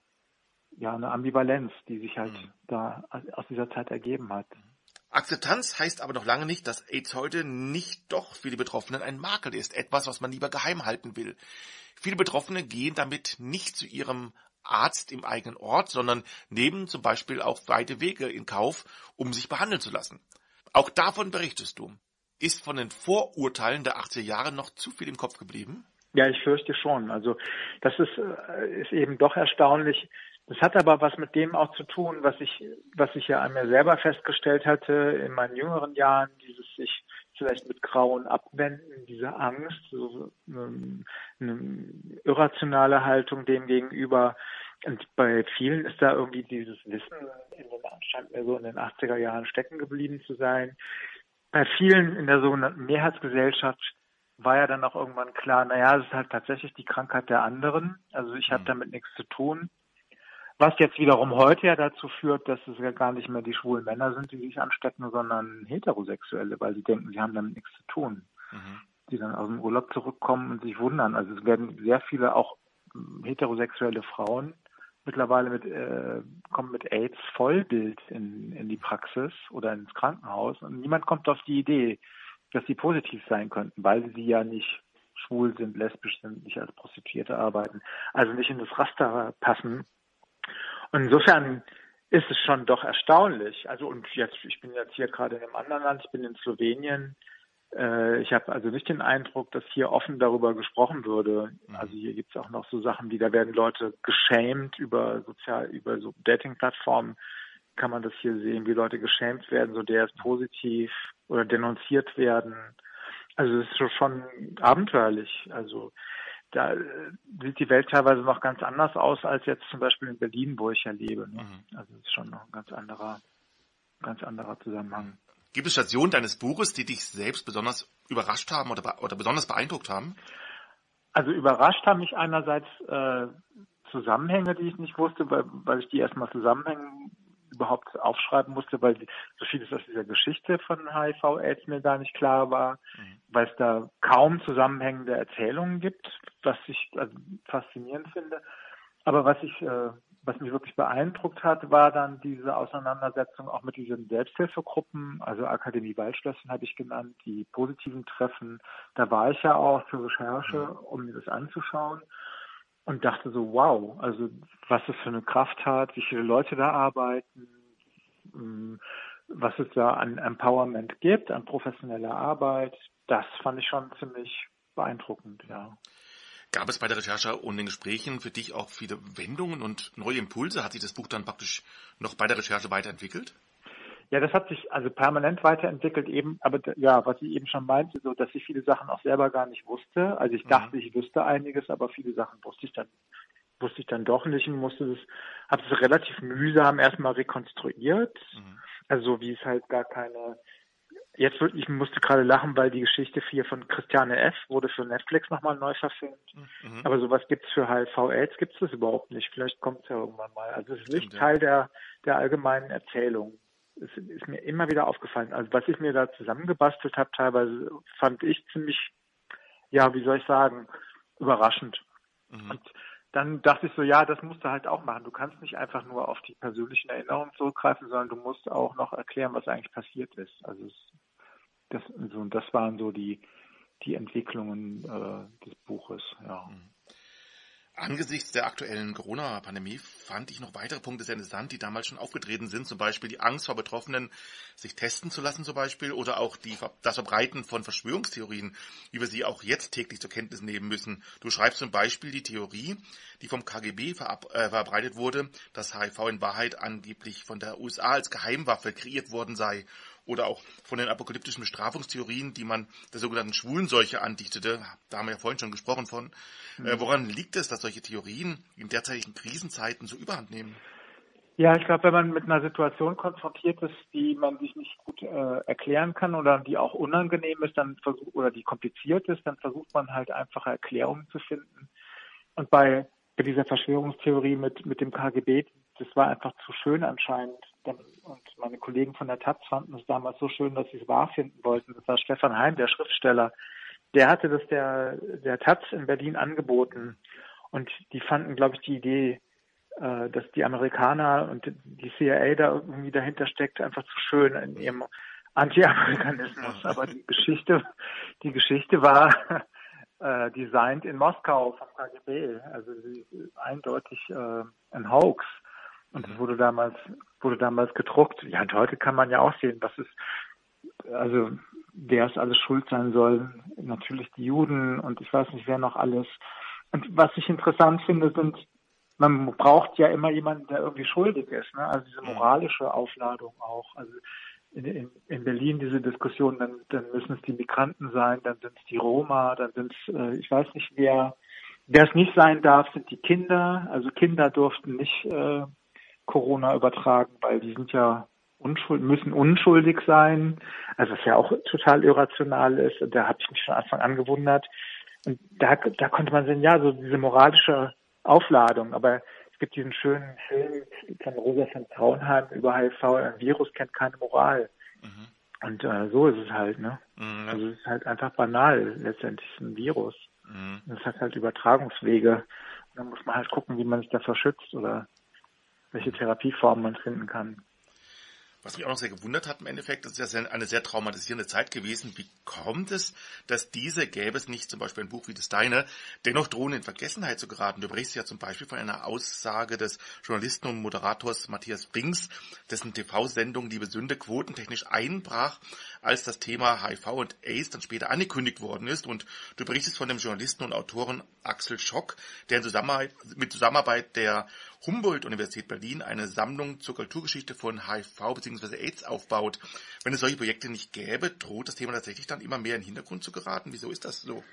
Speaker 6: ja eine Ambivalenz, die sich halt mhm. da aus dieser Zeit ergeben hat.
Speaker 2: Akzeptanz heißt aber noch lange nicht, dass AIDS heute nicht doch für die Betroffenen ein Makel ist, etwas, was man lieber geheim halten will. Viele Betroffene gehen damit nicht zu ihrem Arzt im eigenen Ort, sondern nehmen zum Beispiel auch weite Wege in Kauf, um sich behandeln zu lassen. Auch davon berichtest du. Ist von den Vorurteilen der 80er Jahre noch zu viel im Kopf geblieben?
Speaker 6: Ja, ich fürchte schon. Also das ist, äh, ist eben doch erstaunlich. Das hat aber was mit dem auch zu tun, was ich, was ich ja an mir selber festgestellt hatte in meinen jüngeren Jahren, dieses sich vielleicht mit Grauen abwenden, diese Angst, so eine, eine irrationale Haltung dem gegenüber. Und bei vielen ist da irgendwie dieses Wissen in den, scheint mir so in den 80er Jahren stecken geblieben zu sein. Bei vielen in der sogenannten Mehrheitsgesellschaft war ja dann auch irgendwann klar, naja, es ist halt tatsächlich die Krankheit der anderen. Also ich habe mhm. damit nichts zu tun. Was jetzt wiederum heute ja dazu führt, dass es ja gar nicht mehr die schwulen Männer sind, die sich anstecken, sondern Heterosexuelle, weil sie denken, sie haben damit nichts zu tun. Mhm. Die dann aus dem Urlaub zurückkommen und sich wundern. Also es werden sehr viele auch heterosexuelle Frauen mittlerweile mit, äh, kommen mit AIDS Vollbild in, in die Praxis oder ins Krankenhaus und niemand kommt auf die Idee, dass sie positiv sein könnten, weil sie ja nicht schwul sind, lesbisch sind, nicht als Prostituierte arbeiten, also nicht in das Raster passen. Und insofern ist es schon doch erstaunlich. Also und jetzt, ich bin jetzt hier gerade in einem anderen Land, ich bin in Slowenien. Äh, ich habe also nicht den Eindruck, dass hier offen darüber gesprochen würde. Mhm. Also hier gibt es auch noch so Sachen, wie da werden Leute geschämt über sozial, über so Dating-Plattformen kann man das hier sehen, wie Leute geschämt werden, so der ist positiv oder denunziert werden. Also es ist schon abenteuerlich. Also da sieht die Welt teilweise noch ganz anders aus als jetzt zum Beispiel in Berlin, wo ich ja lebe. Ne? Mhm. Also es ist schon noch ein ganz anderer, ganz anderer Zusammenhang.
Speaker 2: Gibt es Stationen deines Buches, die dich selbst besonders überrascht haben oder, oder besonders beeindruckt haben?
Speaker 6: Also überrascht haben mich einerseits äh, Zusammenhänge, die ich nicht wusste, weil, weil ich die erstmal zusammenhängen überhaupt aufschreiben musste, weil so vieles aus dieser Geschichte von HIV-Aids mir gar nicht klar war, mhm. weil es da kaum zusammenhängende Erzählungen gibt, was ich also faszinierend finde. Aber was ich, äh, was mich wirklich beeindruckt hat, war dann diese Auseinandersetzung auch mit diesen Selbsthilfegruppen, also Akademie Waldschlösschen habe ich genannt, die positiven Treffen. Da war ich ja auch für Recherche, mhm. um mir das anzuschauen und dachte so, wow, also was es für eine Kraft hat, wie viele Leute da arbeiten, mm, was es da an Empowerment gibt, an professioneller Arbeit, das fand ich schon ziemlich beeindruckend, ja.
Speaker 2: Gab es bei der Recherche und den Gesprächen für dich auch viele Wendungen und neue Impulse? Hat sich das Buch dann praktisch noch bei der Recherche weiterentwickelt?
Speaker 6: Ja, das hat sich also permanent weiterentwickelt eben, aber ja, was ich eben schon meinte, so, dass ich viele Sachen auch selber gar nicht wusste. Also ich mhm. dachte, ich wüsste einiges, aber viele Sachen wusste ich dann, wusste ich dann doch nicht und musste das, habe es relativ mühsam erstmal rekonstruiert. Mhm. Also wie es halt gar keine, jetzt ich musste gerade lachen, weil die Geschichte 4 von Christiane F. wurde für Netflix nochmal neu verfilmt. Mhm. Aber sowas gibt's für HIV-Aids, gibt's das überhaupt nicht. Vielleicht kommt's ja irgendwann mal. Also es ist nicht Teil der, der allgemeinen Erzählung es ist mir immer wieder aufgefallen. Also was ich mir da zusammengebastelt habe, teilweise fand ich ziemlich, ja, wie soll ich sagen, überraschend. Mhm. Und dann dachte ich so, ja, das musst du halt auch machen. Du kannst nicht einfach nur auf die persönlichen Erinnerungen zurückgreifen, sondern du musst auch noch erklären, was eigentlich passiert ist. Also es, das, so, das waren so die, die Entwicklungen äh, des Buches. Ja. Mhm.
Speaker 2: Angesichts der aktuellen Corona-Pandemie fand ich noch weitere Punkte sehr interessant, die damals schon aufgetreten sind. Zum Beispiel die Angst vor Betroffenen, sich testen zu lassen zum Beispiel, oder auch die, das Verbreiten von Verschwörungstheorien, wie wir sie auch jetzt täglich zur Kenntnis nehmen müssen. Du schreibst zum Beispiel die Theorie, die vom KGB verab, äh, verbreitet wurde, dass HIV in Wahrheit angeblich von der USA als Geheimwaffe kreiert worden sei oder auch von den apokalyptischen Bestrafungstheorien, die man der sogenannten Schwulenseuche andichtete. Da haben wir ja vorhin schon gesprochen von. Mhm. Äh, woran liegt es, dass solche Theorien in derzeitigen Krisenzeiten so überhand nehmen?
Speaker 6: Ja, ich glaube, wenn man mit einer Situation konfrontiert ist, die man sich nicht gut äh, erklären kann oder die auch unangenehm ist, dann versucht oder die kompliziert ist, dann versucht man halt einfache Erklärungen zu finden. Und bei, bei dieser Verschwörungstheorie mit mit dem KGB, das war einfach zu schön anscheinend, und meine Kollegen von der Taz fanden es damals so schön, dass sie es wahr finden wollten. Das war Stefan Heim, der Schriftsteller. Der hatte das der, der Taz in Berlin angeboten. Und die fanden, glaube ich, die Idee, äh, dass die Amerikaner und die CIA da irgendwie dahinter steckt, einfach zu schön in ihrem Anti-Amerikanismus. Aber die Geschichte, die Geschichte war äh, designt in Moskau vom KGB. Also eindeutig äh, ein Hoax. Und es wurde damals, wurde damals gedruckt. Ja, und heute kann man ja auch sehen, was es, also, wer es alles schuld sein soll. Natürlich die Juden und ich weiß nicht, wer noch alles. Und was ich interessant finde, sind, man braucht ja immer jemanden, der irgendwie schuldig ist, ne? Also diese moralische Aufladung auch. Also in, in, in Berlin diese Diskussion, dann, dann müssen es die Migranten sein, dann sind es die Roma, dann sind es, äh, ich weiß nicht wer. Wer es nicht sein darf, sind die Kinder. Also Kinder durften nicht äh, Corona übertragen, weil die sind ja unschuld, müssen unschuldig sein. Also was ja auch total irrational ist. Und da habe ich mich von Anfang an gewundert. Und da, da konnte man sehen, ja, so diese moralische Aufladung. Aber es gibt diesen schönen Film von Rosa von Traunheim über HIV, ein Virus kennt keine Moral. Mhm. Und äh, so ist es halt, ne? Mhm. Also es ist halt einfach banal, letztendlich ein Virus. Mhm. Es hat halt Übertragungswege. Und dann muss man halt gucken, wie man sich davor schützt oder welche Therapieformen man finden kann.
Speaker 2: Was mich auch noch sehr gewundert hat im Endeffekt, das ist ja eine sehr traumatisierende Zeit gewesen. Wie kommt es, dass diese, gäbe es nicht zum Beispiel ein Buch wie das deine, dennoch drohen in Vergessenheit zu geraten? Du berichtest ja zum Beispiel von einer Aussage des Journalisten und Moderators Matthias Brings, dessen TV-Sendung Liebe Sünde quotentechnisch einbrach, als das Thema HIV und AIDS dann später angekündigt worden ist. Und du berichtest von dem Journalisten und Autoren Axel Schock, der in Zusammenarbeit, mit Zusammenarbeit der Humboldt-Universität Berlin eine Sammlung zur Kulturgeschichte von HIV bzw. AIDS aufbaut. Wenn es solche Projekte nicht gäbe, droht das Thema tatsächlich dann immer mehr in den Hintergrund zu geraten. Wieso ist das so?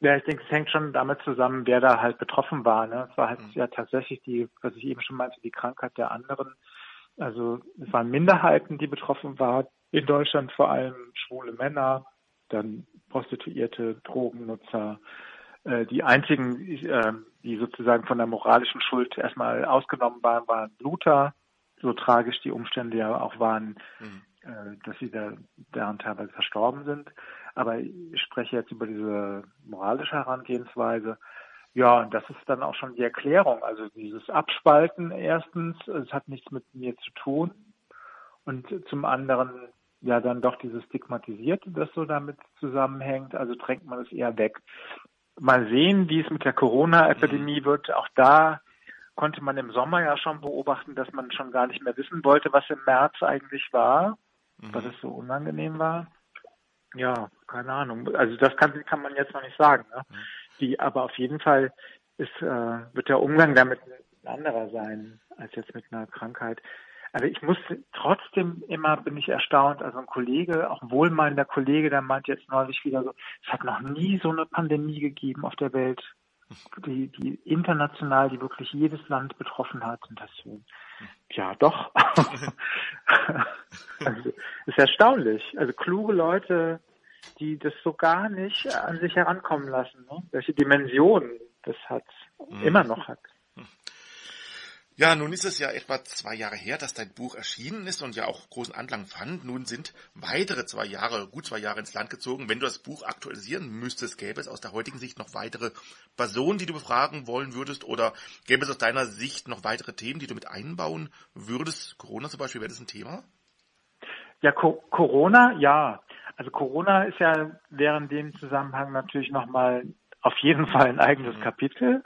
Speaker 6: Ja, ich denke, es hängt schon damit zusammen, wer da halt betroffen war. Ne? Es war halt mhm. ja tatsächlich die, was ich eben schon meinte, die Krankheit der anderen. Also es waren Minderheiten, die betroffen waren. In Deutschland vor allem schwule Männer, dann Prostituierte, Drogennutzer, die einzigen, äh, die sozusagen von der moralischen Schuld erstmal ausgenommen waren, waren Luther, so tragisch die Umstände ja auch waren, mhm. äh, dass sie da, daran teilweise verstorben sind. Aber ich spreche jetzt über diese moralische Herangehensweise. Ja, und das ist dann auch schon die Erklärung. Also dieses Abspalten erstens, es hat nichts mit mir zu tun. Und zum anderen ja dann doch dieses Stigmatisierte, das so damit zusammenhängt. Also drängt man es eher weg mal sehen, wie es mit der Corona-Epidemie mhm. wird. Auch da konnte man im Sommer ja schon beobachten, dass man schon gar nicht mehr wissen wollte, was im März eigentlich war, mhm. was es so unangenehm war. Ja, keine Ahnung. Also das kann, kann man jetzt noch nicht sagen. Ne? Mhm. Die, aber auf jeden Fall ist, äh, wird der Umgang damit ein anderer sein als jetzt mit einer Krankheit. Also ich muss trotzdem immer bin ich erstaunt. Also ein Kollege, auch ein wohlmeinender Kollege, der meint jetzt neulich wieder so, es hat noch nie so eine Pandemie gegeben auf der Welt, die, die international, die wirklich jedes Land betroffen hat. Und das so, ja doch. also, ist erstaunlich. Also kluge Leute, die das so gar nicht an sich herankommen lassen, ne? welche Dimensionen das hat, mhm. immer noch hat.
Speaker 2: Ja, nun ist es ja etwa zwei Jahre her, dass dein Buch erschienen ist und ja auch großen Anklang fand. Nun sind weitere zwei Jahre, gut zwei Jahre ins Land gezogen. Wenn du das Buch aktualisieren müsstest, gäbe es aus der heutigen Sicht noch weitere Personen, die du befragen wollen würdest? Oder gäbe es aus deiner Sicht noch weitere Themen, die du mit einbauen würdest? Corona zum Beispiel, wäre das ein Thema?
Speaker 6: Ja, Co Corona, ja. Also Corona ist ja während dem Zusammenhang natürlich nochmal auf jeden Fall ein eigenes mhm. Kapitel.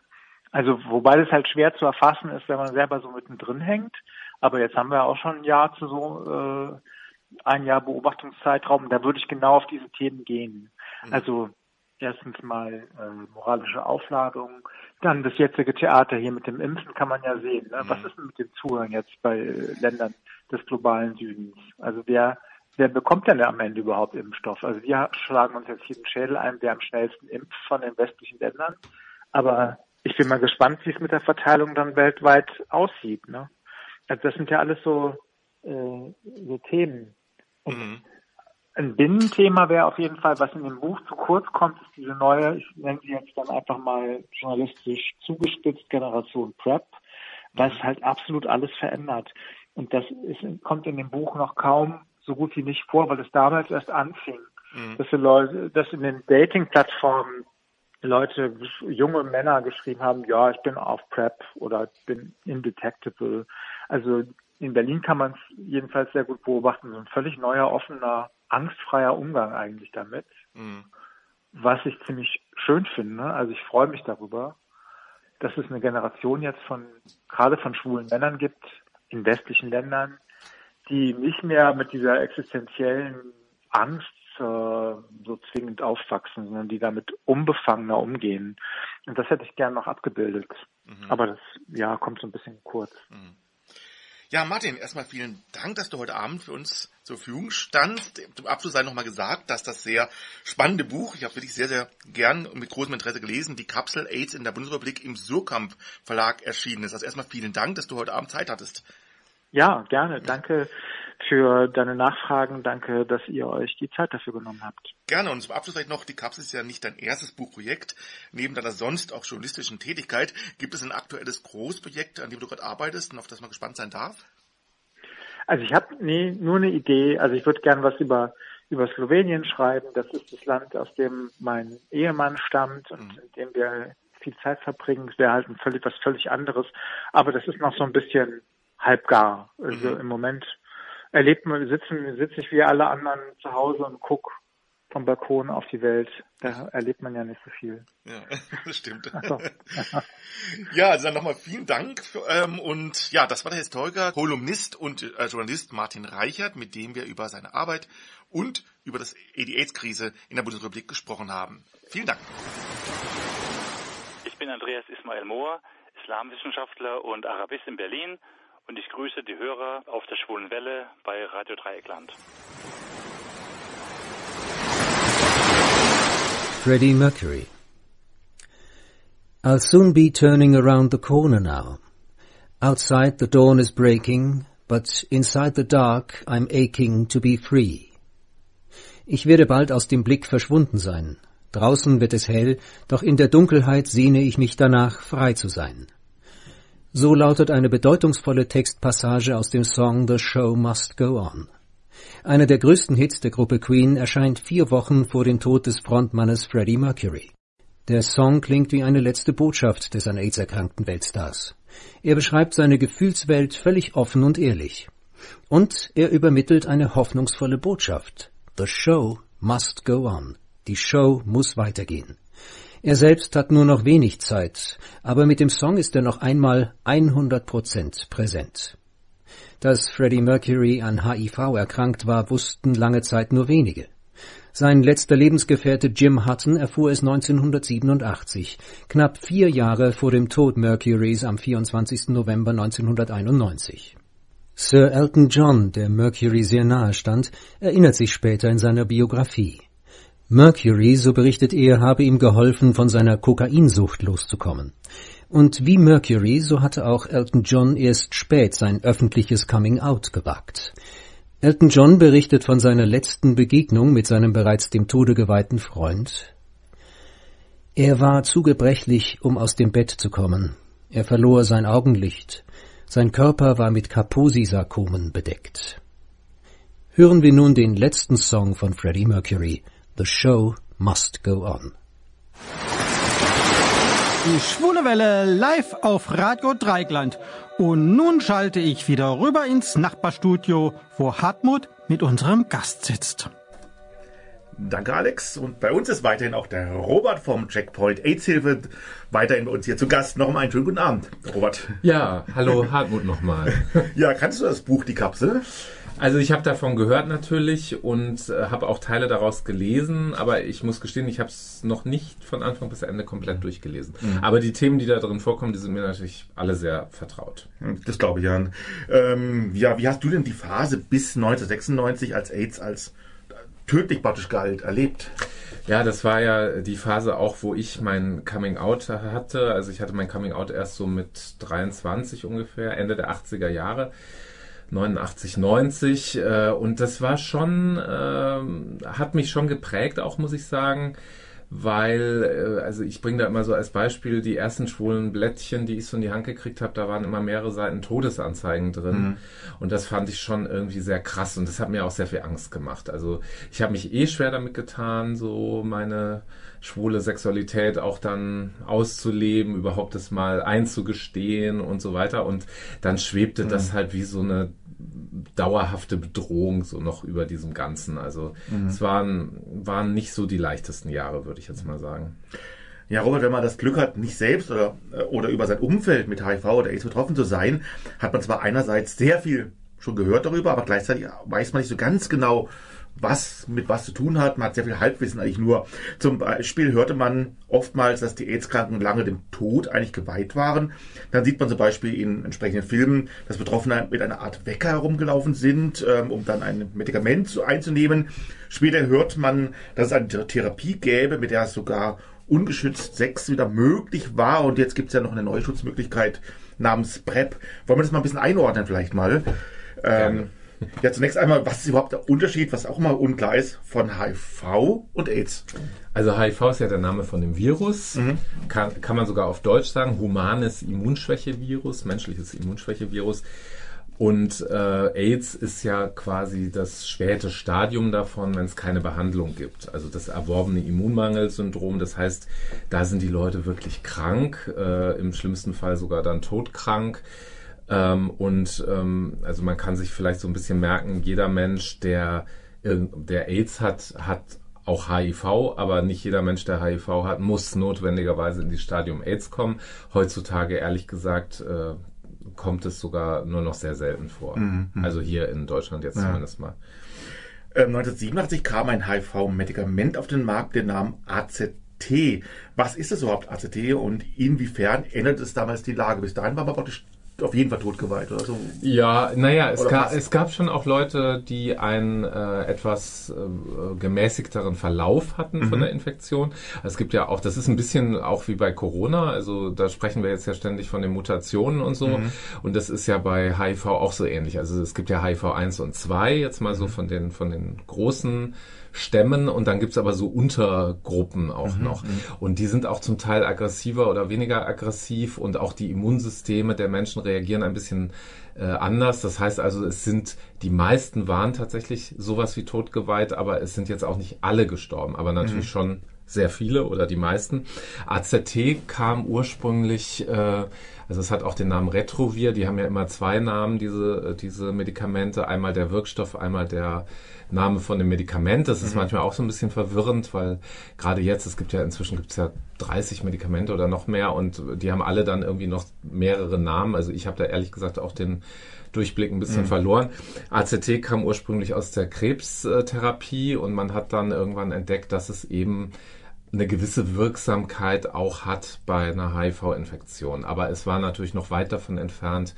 Speaker 6: Also wobei das halt schwer zu erfassen ist, wenn man selber so mittendrin hängt. Aber jetzt haben wir auch schon ein Jahr zu so äh, ein Jahr Beobachtungszeitraum. Da würde ich genau auf diese Themen gehen. Mhm. Also erstens mal äh, moralische Aufladung, dann das jetzige Theater hier mit dem Impfen kann man ja sehen. Ne? Mhm. Was ist denn mit dem Zuhören jetzt bei äh, Ländern des globalen Südens? Also wer wer bekommt denn am Ende überhaupt Impfstoff? Also wir schlagen uns jetzt hier den Schädel ein, wer am schnellsten impft von den westlichen Ländern. Aber ich bin mal gespannt, wie es mit der Verteilung dann weltweit aussieht. Ne? Also das sind ja alles so, äh, so Themen. Und mhm. ein Binnenthema wäre auf jeden Fall, was in dem Buch zu kurz kommt, ist diese neue, ich nenne sie jetzt dann einfach mal journalistisch zugespitzt Generation Prep, was halt absolut alles verändert. Und das ist, kommt in dem Buch noch kaum so gut wie nicht vor, weil es damals erst anfing. Mhm. Dass, die Leute, dass in den Dating-Plattformen Leute, junge Männer geschrieben haben, ja, ich bin auf Prep oder bin indetectable. Also in Berlin kann man es jedenfalls sehr gut beobachten, so ein völlig neuer, offener, angstfreier Umgang eigentlich damit. Mhm. Was ich ziemlich schön finde. Also ich freue mich darüber, dass es eine Generation jetzt von, gerade von schwulen Männern gibt, in westlichen Ländern, die nicht mehr mit dieser existenziellen Angst äh, so zwingend aufwachsen, sondern die damit unbefangener umgehen. Und das hätte ich gern noch abgebildet. Mhm. Aber das ja kommt so ein bisschen kurz. Mhm.
Speaker 2: Ja, Martin, erstmal vielen Dank, dass du heute Abend für uns zur Verfügung standst. Zum Abschluss sei nochmal gesagt, dass das sehr spannende Buch, ich habe wirklich sehr, sehr gern und mit großem Interesse gelesen, die Kapsel AIDS in der Bundesrepublik im Surkamp Verlag erschienen ist. Also erstmal vielen Dank, dass du heute Abend Zeit hattest.
Speaker 6: Ja, gerne. Danke für deine Nachfragen. Danke, dass ihr euch die Zeit dafür genommen habt.
Speaker 2: Gerne. Und zum Abschluss vielleicht noch, die Kapsel ist ja nicht dein erstes Buchprojekt. Neben deiner sonst auch journalistischen Tätigkeit gibt es ein aktuelles Großprojekt, an dem du gerade arbeitest und auf das man gespannt sein darf?
Speaker 6: Also ich habe nee, nur eine Idee. Also ich würde gerne was über über Slowenien schreiben. Das ist das Land, aus dem mein Ehemann stammt und mhm. in dem wir viel Zeit verbringen. Das wäre halt ein völlig was völlig anderes. Aber das ist noch so ein bisschen halb gar. Also mhm. im Moment erlebt man, sitzen, sitze ich wie alle anderen zu Hause und guck vom Balkon auf die Welt. Da erlebt man ja nicht so viel.
Speaker 2: Ja, das stimmt. So. ja, also dann nochmal vielen Dank. Für, ähm, und ja, das war der Historiker, Kolumnist und äh, Journalist Martin Reichert, mit dem wir über seine Arbeit und über das AIDS-Krise in der Bundesrepublik gesprochen haben. Vielen Dank.
Speaker 7: Ich bin Andreas Ismail Mohr, Islamwissenschaftler und Arabist in Berlin und ich grüße die Hörer auf der Schwulen Welle bei Radio Dreieckland.
Speaker 4: Freddie Mercury I'll soon be turning around the corner now. Outside the dawn is breaking, but inside the dark I'm aching to be free. Ich werde bald aus dem Blick verschwunden sein. Draußen wird es hell, doch in der Dunkelheit sehne ich mich danach, frei zu sein. So lautet eine bedeutungsvolle Textpassage aus dem Song The Show Must Go On. Einer der größten Hits der Gruppe Queen erscheint vier Wochen vor dem Tod des Frontmannes Freddie Mercury. Der Song klingt wie eine letzte Botschaft des an AIDS erkrankten Weltstars. Er beschreibt seine Gefühlswelt völlig offen und ehrlich. Und er übermittelt eine hoffnungsvolle Botschaft. The show must go on. Die Show muss weitergehen. Er selbst hat nur noch wenig Zeit, aber mit dem Song ist er noch einmal 100 Prozent präsent. Dass Freddie Mercury an HIV erkrankt war, wussten lange Zeit nur wenige. Sein letzter Lebensgefährte Jim Hutton erfuhr es 1987, knapp vier Jahre vor dem Tod Mercurys am 24. November 1991. Sir Elton John, der Mercury sehr nahe stand, erinnert sich später in seiner Biografie. Mercury, so berichtet er, habe ihm geholfen, von seiner Kokainsucht loszukommen. Und wie Mercury, so hatte auch Elton John erst spät sein öffentliches Coming-out gewagt. Elton John berichtet von seiner letzten Begegnung mit seinem bereits dem Tode geweihten Freund. Er war zu gebrechlich, um aus dem Bett zu kommen. Er verlor sein Augenlicht. Sein Körper war mit Kaposi-Sarkomen bedeckt. Hören wir nun den letzten Song von Freddie Mercury – The show must go on.
Speaker 1: Die Schwule Welle live auf Radio Dreigland. Und nun schalte ich wieder rüber ins Nachbarstudio, wo Hartmut mit unserem Gast sitzt.
Speaker 2: Danke, Alex. Und bei uns ist weiterhin auch der Robert vom Checkpoint AIDS-Hilfe weiterhin bei uns hier zu Gast. Noch einen schönen guten Abend, Robert.
Speaker 3: Ja, hallo Hartmut nochmal.
Speaker 2: ja, kannst du das Buch Die Kapsel?
Speaker 3: Also ich habe davon gehört natürlich und äh, habe auch Teile daraus gelesen, aber ich muss gestehen, ich habe es noch nicht von Anfang bis Ende komplett durchgelesen. Mhm. Aber die Themen, die da drin vorkommen, die sind mir natürlich alle sehr vertraut.
Speaker 2: Hm, das glaube ich, Jan. Ähm, ja, wie hast du denn die Phase bis 1996 als AIDS als tödlich praktisch galt erlebt?
Speaker 3: Ja, das war ja die Phase auch, wo ich mein Coming Out hatte. Also ich hatte mein Coming Out erst so mit 23 ungefähr, Ende der 80er Jahre. 89, 90 äh, und das war schon, äh, hat mich schon geprägt, auch muss ich sagen, weil, äh, also ich bringe da immer so als Beispiel die ersten schwulen Blättchen, die ich so in die Hand gekriegt habe, da waren immer mehrere Seiten Todesanzeigen drin mhm. und das fand ich schon irgendwie sehr krass und das hat mir auch sehr viel Angst gemacht. Also ich habe mich eh schwer damit getan, so meine schwule Sexualität auch dann auszuleben, überhaupt das mal einzugestehen und so weiter. Und dann schwebte mhm. das halt wie so eine dauerhafte Bedrohung so noch über diesem Ganzen. Also mhm. es waren, waren nicht so die leichtesten Jahre, würde ich jetzt mal sagen.
Speaker 2: Ja, Robert, wenn man das Glück hat, nicht selbst oder, oder über sein Umfeld mit HIV oder AIDS betroffen zu sein, hat man zwar einerseits sehr viel schon gehört darüber, aber gleichzeitig weiß man nicht so ganz genau, was mit was zu tun hat. Man hat sehr viel Halbwissen eigentlich nur. Zum Beispiel hörte man oftmals, dass die AIDS-Kranken lange dem Tod eigentlich geweiht waren. Dann sieht man zum Beispiel in entsprechenden Filmen, dass Betroffene mit einer Art Wecker herumgelaufen sind, ähm, um dann ein Medikament einzunehmen. Später hört man, dass es eine Therapie gäbe, mit der es sogar ungeschützt Sex wieder möglich war. Und jetzt gibt es ja noch eine neue Schutzmöglichkeit namens PrEP. Wollen wir das mal ein bisschen einordnen vielleicht mal? Ähm, ja, zunächst einmal, was ist überhaupt der Unterschied, was auch immer unklar ist, von HIV und AIDS?
Speaker 3: Also HIV ist ja der Name von dem Virus. Mhm. Kann, kann man sogar auf Deutsch sagen, humanes Immunschwächevirus, menschliches Immunschwächevirus. Und äh, AIDS ist ja quasi das späte Stadium davon, wenn es keine Behandlung gibt. Also das erworbene Immunmangelsyndrom. Das heißt, da sind die Leute wirklich krank, äh, im schlimmsten Fall sogar dann todkrank. Ähm, und ähm, also man kann sich vielleicht so ein bisschen merken, jeder Mensch, der, der AIDS hat, hat auch HIV, aber nicht jeder Mensch, der HIV hat, muss notwendigerweise in die Stadium AIDS kommen. Heutzutage, ehrlich gesagt, äh, kommt es sogar nur noch sehr selten vor. Mhm. mhm. Also hier in Deutschland jetzt ja. zumindest mal.
Speaker 2: 1987 ähm, kam ein HIV-Medikament auf den Markt, den Namen AZT. Was ist es überhaupt, AZT, und inwiefern ändert es damals die Lage? Bis dahin war man praktisch auf jeden Fall totgeweiht oder so.
Speaker 3: Ja, naja, es, gab, es gab schon auch Leute, die einen äh, etwas äh, gemäßigteren Verlauf hatten mhm. von der Infektion. Es gibt ja auch, das ist ein bisschen auch wie bei Corona, also da sprechen wir jetzt ja ständig von den Mutationen und so. Mhm. Und das ist ja bei HIV auch so ähnlich. Also es gibt ja HIV 1 und 2, jetzt mal mhm. so von den, von den großen Stämmen und dann gibt's aber so Untergruppen auch mhm, noch. Mhm. Und die sind auch zum Teil aggressiver oder weniger aggressiv und auch die Immunsysteme der Menschen reagieren ein bisschen äh, anders. Das heißt also, es sind, die meisten waren tatsächlich sowas wie totgeweiht, aber es sind jetzt auch nicht alle gestorben, aber natürlich mhm. schon sehr viele oder die meisten. AZT kam ursprünglich, äh, also es hat auch den Namen Retrovir, die haben ja immer zwei Namen, diese, äh, diese Medikamente, einmal der Wirkstoff, einmal der Name von dem Medikament. Das ist mhm. manchmal auch so ein bisschen verwirrend, weil gerade jetzt, es gibt ja inzwischen gibt es ja 30 Medikamente oder noch mehr und die haben alle dann irgendwie noch mehrere Namen. Also ich habe da ehrlich gesagt auch den Durchblick ein bisschen mhm. verloren. ACT kam ursprünglich aus der Krebstherapie und man hat dann irgendwann entdeckt, dass es eben eine gewisse Wirksamkeit auch hat bei einer HIV-Infektion. Aber es war natürlich noch weit davon entfernt,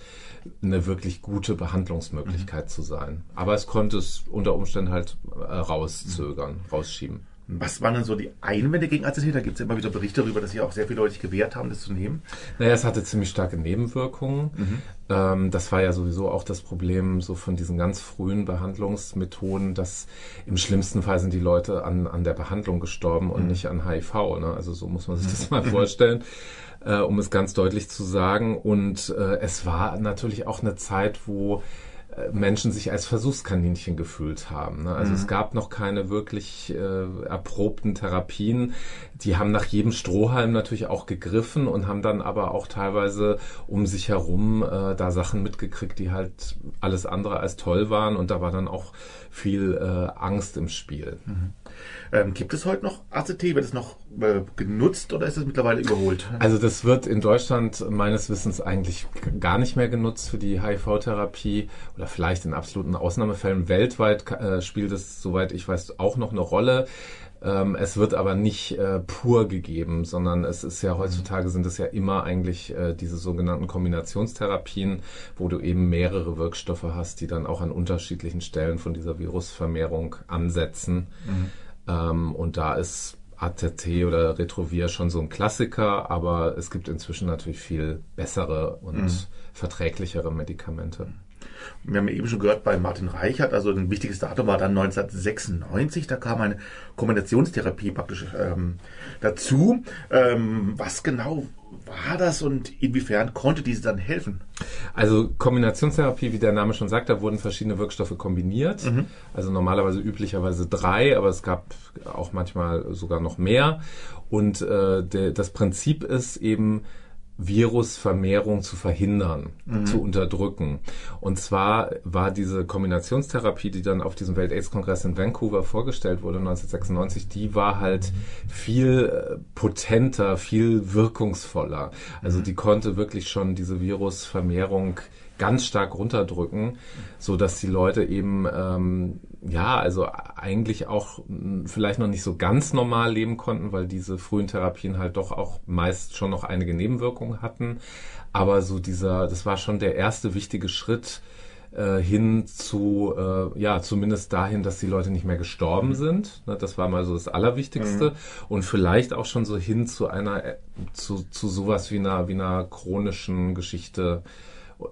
Speaker 3: eine wirklich gute Behandlungsmöglichkeit mhm. zu sein. Aber es konnte es unter Umständen halt äh, rauszögern, rausschieben.
Speaker 2: Was waren denn so die Einwände gegen AZT? Da gibt es immer wieder Berichte darüber, dass sich auch sehr viele Leute gewehrt haben, das zu nehmen.
Speaker 3: Naja, es hatte ziemlich starke Nebenwirkungen. Mhm. Ähm, das war ja sowieso auch das Problem so von diesen ganz frühen Behandlungsmethoden, dass im schlimmsten Fall sind die Leute an, an der Behandlung gestorben und mhm. nicht an HIV. Ne? Also so muss man sich das mal vorstellen, äh, um es ganz deutlich zu sagen. Und äh, es war natürlich auch eine Zeit, wo Menschen sich als Versuchskaninchen gefühlt haben. Ne? Also mhm. es gab noch keine wirklich äh, erprobten Therapien. Die haben nach jedem Strohhalm natürlich auch gegriffen und haben dann aber auch teilweise um sich herum äh, da Sachen mitgekriegt, die halt alles andere als toll waren und da war dann auch viel äh, Angst im Spiel. Mhm.
Speaker 2: Ähm, gibt es heute noch ACT? Wird es noch äh, genutzt oder ist es mittlerweile überholt?
Speaker 3: Also das wird in Deutschland meines Wissens eigentlich gar nicht mehr genutzt für die HIV-Therapie oder vielleicht in absoluten Ausnahmefällen. Weltweit äh, spielt es, soweit ich weiß, auch noch eine Rolle. Ähm, es wird aber nicht äh, pur gegeben, sondern es ist ja heutzutage sind es ja immer eigentlich äh, diese sogenannten Kombinationstherapien, wo du eben mehrere Wirkstoffe hast, die dann auch an unterschiedlichen Stellen von dieser Virusvermehrung ansetzen. Mhm. Ähm, und da ist ATT oder Retrovir schon so ein Klassiker, aber es gibt inzwischen natürlich viel bessere und mhm. verträglichere Medikamente.
Speaker 2: Wir haben ja eben schon gehört bei Martin Reichert, also ein wichtiges Datum war dann 1996, da kam eine Kombinationstherapie praktisch ähm, dazu. Ähm, was genau war das und inwiefern konnte diese dann helfen?
Speaker 3: Also Kombinationstherapie, wie der Name schon sagt, da wurden verschiedene Wirkstoffe kombiniert. Mhm. Also normalerweise üblicherweise drei, aber es gab auch manchmal sogar noch mehr. Und äh, de, das Prinzip ist eben, Virusvermehrung zu verhindern, mhm. zu unterdrücken. Und zwar war diese Kombinationstherapie, die dann auf diesem Welt-Aids-Kongress in Vancouver vorgestellt wurde 1996, die war halt viel äh, potenter, viel wirkungsvoller. Also mhm. die konnte wirklich schon diese Virusvermehrung ganz stark runterdrücken, so dass die Leute eben ähm, ja also eigentlich auch hm, vielleicht noch nicht so ganz normal leben konnten, weil diese frühen Therapien halt doch auch meist schon noch einige Nebenwirkungen hatten. Aber so dieser, das war schon der erste wichtige Schritt äh, hin zu, äh, ja, zumindest dahin, dass die Leute nicht mehr gestorben sind. Ne, das war mal so das Allerwichtigste. Mhm. Und vielleicht auch schon so hin zu einer, äh, zu, zu sowas wie einer, wie einer chronischen Geschichte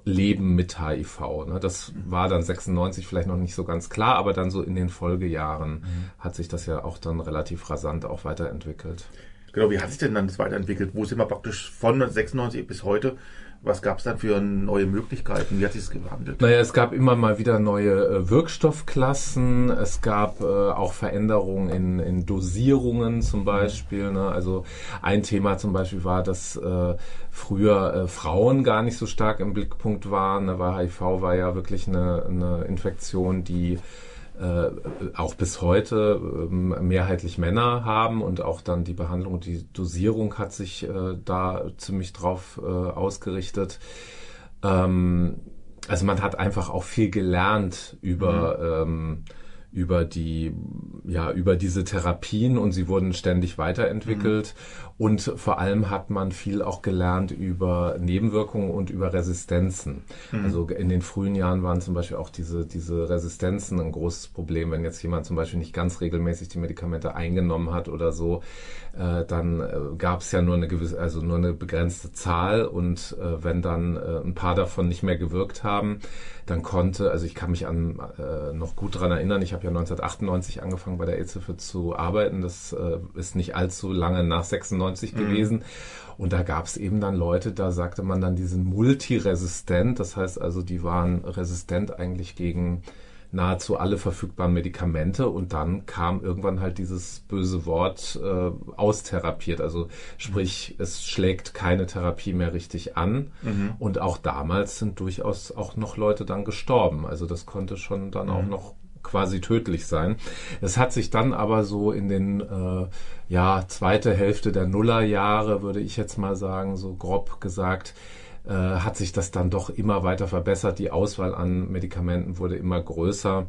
Speaker 3: Leben mit HIV. Ne? Das war dann 96 vielleicht noch nicht so ganz klar, aber dann so in den Folgejahren mhm. hat sich das ja auch dann relativ rasant auch weiterentwickelt.
Speaker 2: Genau, wie hat sich denn dann das weiterentwickelt? Wo sind wir praktisch von 96 bis heute? Was gab es dann für neue Möglichkeiten? Wie hat sich gewandelt?
Speaker 3: Naja, es gab immer mal wieder neue äh, Wirkstoffklassen. Es gab äh, auch Veränderungen in, in Dosierungen zum Beispiel. Ne? Also ein Thema zum Beispiel war, dass äh, früher äh, Frauen gar nicht so stark im Blickpunkt waren, ne? weil HIV war ja wirklich eine, eine Infektion, die äh, auch bis heute äh, mehrheitlich Männer haben und auch dann die Behandlung, die Dosierung hat sich äh, da ziemlich drauf äh, ausgerichtet. Ähm, also man hat einfach auch viel gelernt über mhm. ähm, über die ja über diese Therapien und sie wurden ständig weiterentwickelt mhm. Und vor allem hat man viel auch gelernt über Nebenwirkungen und über Resistenzen. Mhm. Also in den frühen Jahren waren zum Beispiel auch diese diese Resistenzen ein großes Problem, wenn jetzt jemand zum Beispiel nicht ganz regelmäßig die Medikamente eingenommen hat oder so, äh, dann äh, gab es ja nur eine gewisse also nur eine begrenzte Zahl und äh, wenn dann äh, ein paar davon nicht mehr gewirkt haben, dann konnte also ich kann mich an äh, noch gut dran erinnern, ich habe ja 1998 angefangen bei der AIDS-Hilfe zu arbeiten. Das äh, ist nicht allzu lange nach 96 mhm. gewesen. Und da gab es eben dann Leute, da sagte man dann, die sind multiresistent. Das heißt also, die waren resistent eigentlich gegen nahezu alle verfügbaren Medikamente und dann kam irgendwann halt dieses böse Wort äh, austherapiert. Also sprich, mhm. es schlägt keine Therapie mehr richtig an. Mhm. Und auch damals sind durchaus auch noch Leute dann gestorben. Also das konnte schon dann mhm. auch noch quasi tödlich sein. Es hat sich dann aber so in den äh, ja zweite Hälfte der Nullerjahre, würde ich jetzt mal sagen, so grob gesagt, äh, hat sich das dann doch immer weiter verbessert. Die Auswahl an Medikamenten wurde immer größer.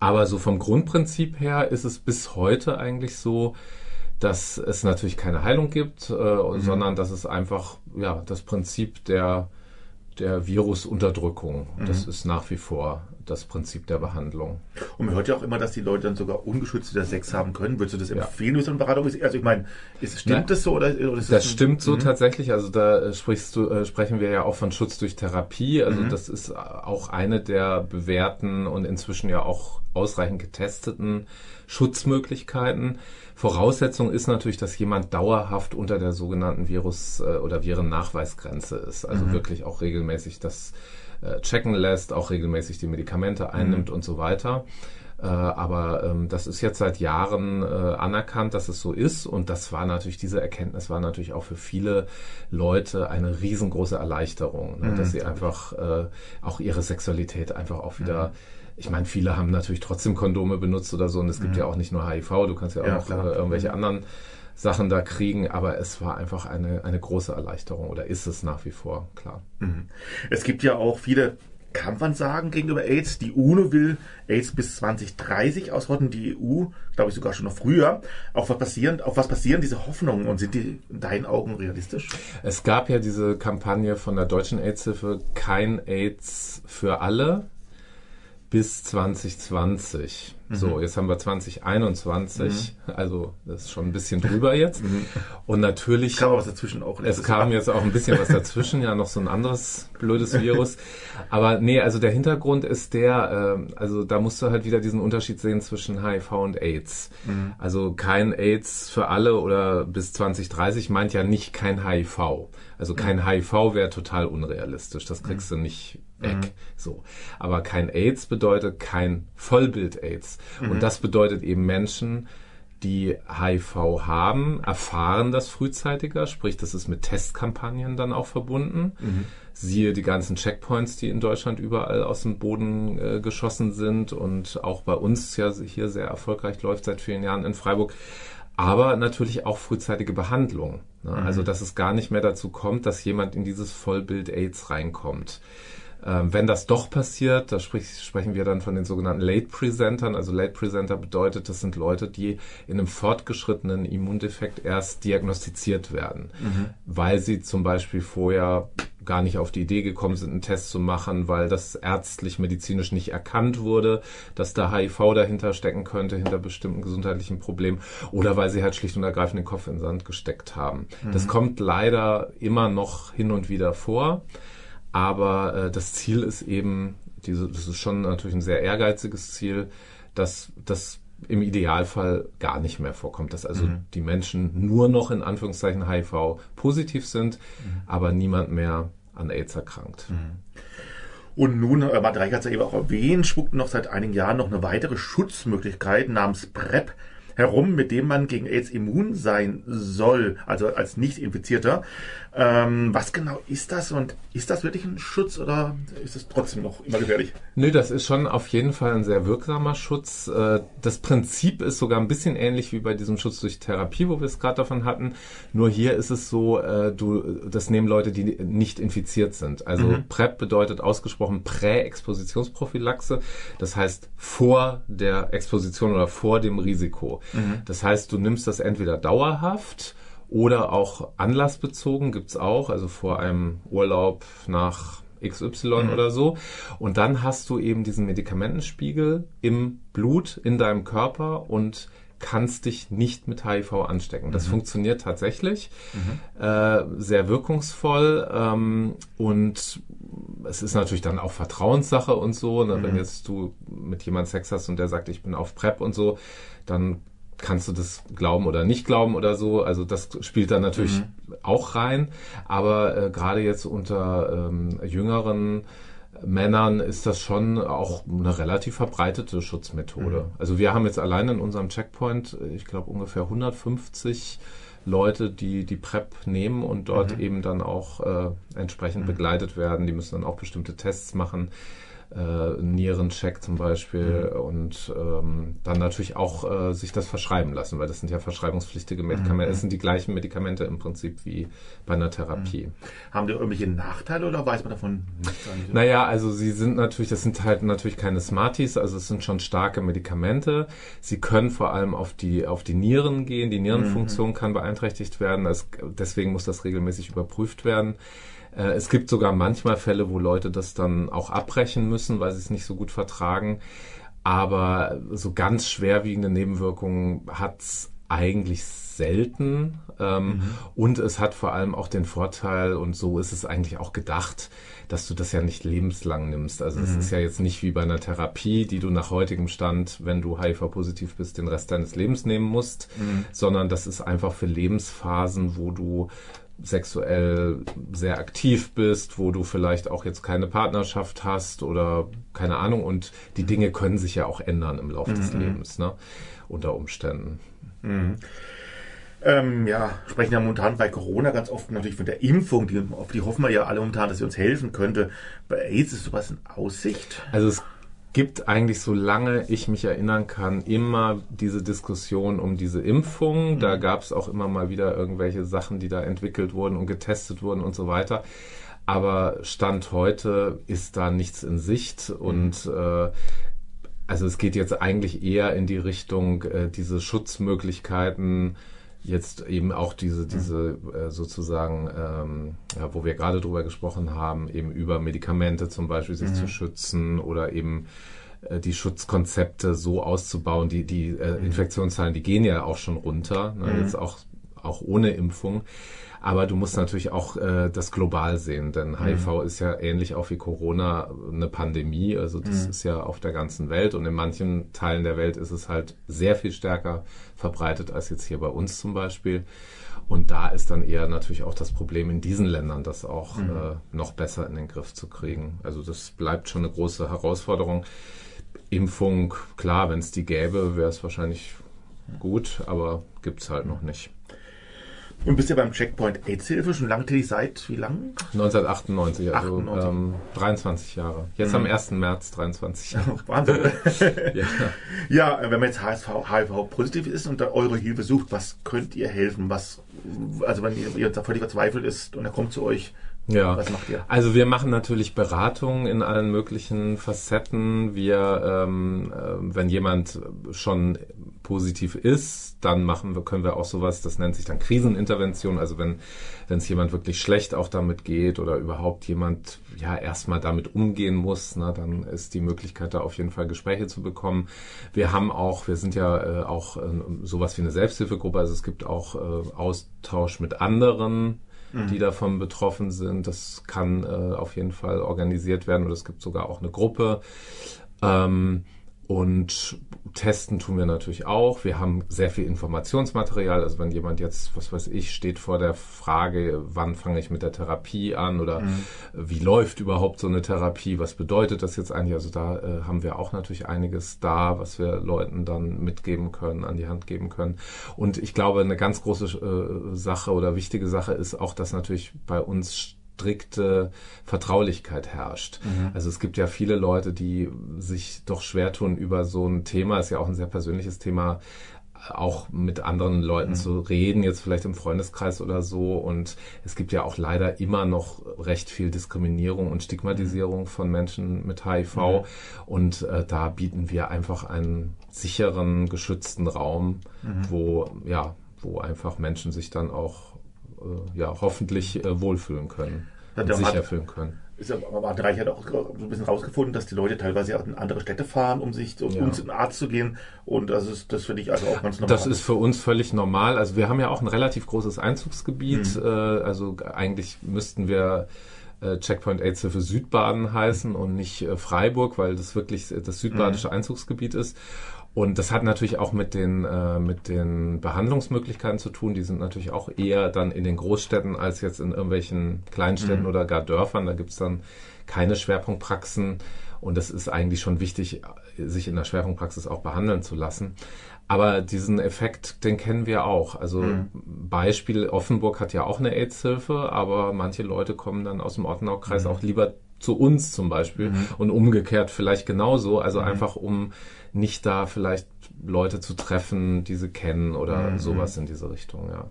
Speaker 3: Aber so vom Grundprinzip her ist es bis heute eigentlich so, dass es natürlich keine Heilung gibt, äh, mhm. sondern dass es einfach ja das Prinzip der der Virusunterdrückung. Mhm. Das ist nach wie vor das Prinzip der Behandlung.
Speaker 2: Und man hört ja auch immer, dass die Leute dann sogar ungeschützt wieder Sex haben können. Würdest du das empfehlen, wie so eine Beratung ist? Also ich meine, ist, stimmt Nein. das so oder, oder
Speaker 3: ist das? Das stimmt so mhm. tatsächlich. Also da äh, sprichst du, äh, sprechen wir ja auch von Schutz durch Therapie. Also mhm. das ist auch eine der bewährten und inzwischen ja auch ausreichend getesteten Schutzmöglichkeiten. Voraussetzung ist natürlich, dass jemand dauerhaft unter der sogenannten Virus- äh, oder Virennachweisgrenze ist. Also mhm. wirklich auch regelmäßig das äh, checken lässt, auch regelmäßig die Medikamente einnimmt mhm. und so weiter. Äh, aber ähm, das ist jetzt seit Jahren äh, anerkannt, dass es so ist. Und das war natürlich, diese Erkenntnis war natürlich auch für viele Leute eine riesengroße Erleichterung, ne? mhm. dass sie einfach äh, auch ihre Sexualität einfach auch wieder ich meine, viele haben natürlich trotzdem Kondome benutzt oder so und es gibt mhm. ja auch nicht nur HIV, du kannst ja auch ja, noch äh, irgendwelche mhm. anderen Sachen da kriegen, aber es war einfach eine, eine große Erleichterung oder ist es nach wie vor, klar.
Speaker 2: Mhm. Es gibt ja auch viele Kampfansagen gegenüber AIDS. Die UNO will AIDS bis 2030 ausrotten, die EU, glaube ich sogar schon noch früher. Auf was passieren, auf was passieren diese Hoffnungen und sind die in deinen Augen realistisch?
Speaker 3: Es gab ja diese Kampagne von der Deutschen AIDS-Hilfe Kein AIDS für alle bis 2020. Mhm. So, jetzt haben wir 2021, mhm. also das ist schon ein bisschen drüber jetzt. Mhm. Und natürlich. Es
Speaker 2: kam was dazwischen auch.
Speaker 3: Es kam jetzt auch ein bisschen was dazwischen, ja, noch so ein anderes blödes Virus. Aber nee, also der Hintergrund ist der, äh, also da musst du halt wieder diesen Unterschied sehen zwischen HIV und AIDS. Mhm. Also kein AIDS für alle oder bis 2030 meint ja nicht kein HIV. Also kein HIV wäre total unrealistisch. Das kriegst du nicht weg. Mhm. So. Aber kein AIDS bedeutet kein Vollbild-AIDS. Mhm. Und das bedeutet eben Menschen, die HIV haben, erfahren das frühzeitiger, sprich, das ist mit Testkampagnen dann auch verbunden. Mhm. Siehe die ganzen Checkpoints, die in Deutschland überall aus dem Boden äh, geschossen sind und auch bei uns ja hier sehr erfolgreich läuft seit vielen Jahren in Freiburg aber natürlich auch frühzeitige Behandlung. Ne? Mhm. Also, dass es gar nicht mehr dazu kommt, dass jemand in dieses Vollbild AIDS reinkommt. Ähm, wenn das doch passiert, da sprich, sprechen wir dann von den sogenannten Late Presentern. Also Late Presenter bedeutet, das sind Leute, die in einem fortgeschrittenen Immundefekt erst diagnostiziert werden, mhm. weil sie zum Beispiel vorher gar nicht auf die Idee gekommen sind, einen Test zu machen, weil das ärztlich, medizinisch nicht erkannt wurde, dass da HIV dahinter stecken könnte, hinter bestimmten gesundheitlichen Problemen, oder weil sie halt schlicht und ergreifend den Kopf in den Sand gesteckt haben. Mhm. Das kommt leider immer noch hin und wieder vor, aber äh, das Ziel ist eben, diese, das ist schon natürlich ein sehr ehrgeiziges Ziel, dass das im Idealfall gar nicht mehr vorkommt, dass also mhm. die Menschen nur noch in Anführungszeichen HIV positiv sind, mhm. aber niemand mehr an AIDS erkrankt. Mhm.
Speaker 2: Und nun, äh, Matt Reich hat es ja eben auch erwähnt, spuckt noch seit einigen Jahren noch eine weitere Schutzmöglichkeit namens PrEP herum, mit dem man gegen AIDS immun sein soll, also als Nicht-Infizierter. Ähm, was genau ist das und ist das wirklich ein Schutz oder ist es trotzdem noch immer gefährlich?
Speaker 3: Nö, das ist schon auf jeden Fall ein sehr wirksamer Schutz. Äh, das Prinzip ist sogar ein bisschen ähnlich wie bei diesem Schutz durch Therapie, wo wir es gerade davon hatten. Nur hier ist es so, äh, du, das nehmen Leute, die nicht infiziert sind. Also mhm. PrEP bedeutet ausgesprochen Prä-Expositionsprophylaxe. Das heißt vor der Exposition oder vor dem Risiko. Mhm. Das heißt, du nimmst das entweder dauerhaft oder auch anlassbezogen gibt's auch, also vor einem Urlaub nach XY mhm. oder so. Und dann hast du eben diesen Medikamentenspiegel im Blut, in deinem Körper und kannst dich nicht mit HIV anstecken. Das mhm. funktioniert tatsächlich, mhm. äh, sehr wirkungsvoll ähm, und es ist natürlich dann auch Vertrauenssache und so. Ne? Wenn mhm. jetzt du mit jemand Sex hast und der sagt, ich bin auf PrEP und so, dann kannst du das glauben oder nicht glauben oder so. Also das spielt da natürlich mhm. auch rein. Aber äh, gerade jetzt unter ähm, jüngeren Männern ist das schon auch eine relativ verbreitete Schutzmethode. Mhm. Also wir haben jetzt allein in unserem Checkpoint, ich glaube ungefähr 150 Leute, die die PrEP nehmen und dort mhm. eben dann auch äh, entsprechend mhm. begleitet werden. Die müssen dann auch bestimmte Tests machen äh, Nierencheck zum Beispiel mhm. und ähm, dann natürlich auch äh, sich das verschreiben lassen, weil das sind ja verschreibungspflichtige Medikamente. Mhm. Es sind die gleichen Medikamente im Prinzip wie bei einer Therapie. Mhm.
Speaker 2: Haben die irgendwelche Nachteile oder weiß man davon nichts?
Speaker 3: Naja, also sie sind natürlich, das sind halt natürlich keine Smarties, also es sind schon starke Medikamente. Sie können vor allem auf die, auf die Nieren gehen. Die Nierenfunktion mhm. kann beeinträchtigt werden. Das, deswegen muss das regelmäßig überprüft werden. Äh, es gibt sogar manchmal Fälle, wo Leute das dann auch abbrechen müssen, weil sie es nicht so gut vertragen. Aber so ganz schwerwiegende Nebenwirkungen hat es eigentlich selten. Ähm, mhm. Und es hat vor allem auch den Vorteil, und so ist es eigentlich auch gedacht, dass du das ja nicht lebenslang nimmst. Also es mhm. ist ja jetzt nicht wie bei einer Therapie, die du nach heutigem Stand, wenn du HIV-positiv bist, den Rest deines Lebens nehmen musst, mhm. sondern das ist einfach für Lebensphasen, wo du sexuell sehr aktiv bist, wo du vielleicht auch jetzt keine Partnerschaft hast oder keine Ahnung und die Dinge können sich ja auch ändern im Laufe mhm. des Lebens, ne? Unter Umständen.
Speaker 2: Mhm. Ähm, ja, sprechen ja momentan bei Corona ganz oft natürlich von der Impfung, die, auf die hoffen wir ja alle momentan, dass sie uns helfen könnte. Bei AIDS ist sowas in Aussicht?
Speaker 3: Also es gibt eigentlich, solange ich mich erinnern kann, immer diese Diskussion um diese Impfung. Mhm. Da gab es auch immer mal wieder irgendwelche Sachen, die da entwickelt wurden und getestet wurden und so weiter. Aber Stand heute ist da nichts in Sicht und mhm. äh, also es geht jetzt eigentlich eher in die Richtung, äh, diese Schutzmöglichkeiten jetzt eben auch diese, diese äh, sozusagen, ähm, ja, wo wir gerade drüber gesprochen haben, eben über Medikamente zum Beispiel sich mhm. zu schützen oder eben äh, die Schutzkonzepte so auszubauen. Die, die äh, mhm. Infektionszahlen, die gehen ja auch schon runter, ne, mhm. jetzt auch, auch ohne Impfung. Aber du musst natürlich auch äh, das global sehen, denn mhm. HIV ist ja ähnlich auch wie Corona eine Pandemie. Also das mhm. ist ja auf der ganzen Welt und in manchen Teilen der Welt ist es halt sehr viel stärker verbreitet als jetzt hier bei uns zum Beispiel. Und da ist dann eher natürlich auch das Problem in diesen Ländern, das auch mhm. äh, noch besser in den Griff zu kriegen. Also das bleibt schon eine große Herausforderung. Impfung, klar, wenn es die gäbe, wäre es wahrscheinlich gut, aber gibt es halt noch nicht.
Speaker 2: Und bist ja beim Checkpoint AIDS-Hilfe schon lange tätig seit wie lang?
Speaker 3: 1998, also 98. Ähm, 23 Jahre. Jetzt mhm. am 1. März 23 Jahre.
Speaker 2: Wahnsinn. ja. ja, wenn man jetzt HIV-positiv ist und eure Hilfe sucht, was könnt ihr helfen? Was, also wenn ihr, ihr völlig verzweifelt ist und er kommt zu euch,
Speaker 3: ja. Was macht ihr? Also wir machen natürlich Beratungen in allen möglichen Facetten. Wir, ähm, äh, wenn jemand schon positiv ist, dann machen wir, können wir auch sowas, das nennt sich dann Krisenintervention. Also wenn wenn es jemand wirklich schlecht auch damit geht oder überhaupt jemand ja erstmal damit umgehen muss, na, dann ist die Möglichkeit da auf jeden Fall Gespräche zu bekommen. Wir haben auch, wir sind ja äh, auch äh, sowas wie eine Selbsthilfegruppe, also es gibt auch äh, Austausch mit anderen die mhm. davon betroffen sind. Das kann äh, auf jeden Fall organisiert werden oder es gibt sogar auch eine Gruppe. Ähm, und testen tun wir natürlich auch. Wir haben sehr viel Informationsmaterial. Also wenn jemand jetzt, was weiß ich, steht vor der Frage, wann fange ich mit der Therapie an oder mhm. wie läuft überhaupt so eine Therapie, was bedeutet das jetzt eigentlich? Also da äh, haben wir auch natürlich einiges da, was wir Leuten dann mitgeben können, an die Hand geben können. Und ich glaube, eine ganz große äh, Sache oder wichtige Sache ist auch, dass natürlich bei uns strikte Vertraulichkeit herrscht. Mhm. Also es gibt ja viele Leute, die sich doch schwer tun über so ein Thema, ist ja auch ein sehr persönliches Thema, auch mit anderen Leuten mhm. zu reden, jetzt vielleicht im Freundeskreis oder so. Und es gibt ja auch leider immer noch recht viel Diskriminierung und Stigmatisierung von Menschen mit HIV. Mhm. Und äh, da bieten wir einfach einen sicheren, geschützten Raum, mhm. wo, ja, wo einfach Menschen sich dann auch ja, hoffentlich äh, wohlfühlen können. und sicher hat, fühlen können.
Speaker 2: Ist aber Martin Reich hat auch so ein bisschen rausgefunden, dass die Leute teilweise auch in andere Städte fahren, um sich um ja. uns zum Arzt zu gehen. Und das ist das finde ich also auch ganz
Speaker 3: normal. Das ist für uns völlig normal. Also wir haben ja auch ein relativ großes Einzugsgebiet. Mhm. Äh, also eigentlich müssten wir äh, Checkpoint Aidshilfe Südbaden heißen und nicht äh, Freiburg, weil das wirklich das südbadische mhm. Einzugsgebiet ist. Und das hat natürlich auch mit den, äh, mit den Behandlungsmöglichkeiten zu tun. Die sind natürlich auch eher dann in den Großstädten als jetzt in irgendwelchen Kleinstädten mhm. oder gar Dörfern. Da gibt's dann keine Schwerpunktpraxen. Und es ist eigentlich schon wichtig, sich in der Schwerpunktpraxis auch behandeln zu lassen. Aber diesen Effekt, den kennen wir auch. Also mhm. Beispiel, Offenburg hat ja auch eine AIDS-Hilfe, aber manche Leute kommen dann aus dem Ortenaukreis mhm. auch lieber zu uns zum Beispiel mhm. und umgekehrt vielleicht genauso. Also mhm. einfach um nicht da vielleicht Leute zu treffen, die sie kennen oder mhm. sowas in diese Richtung, ja.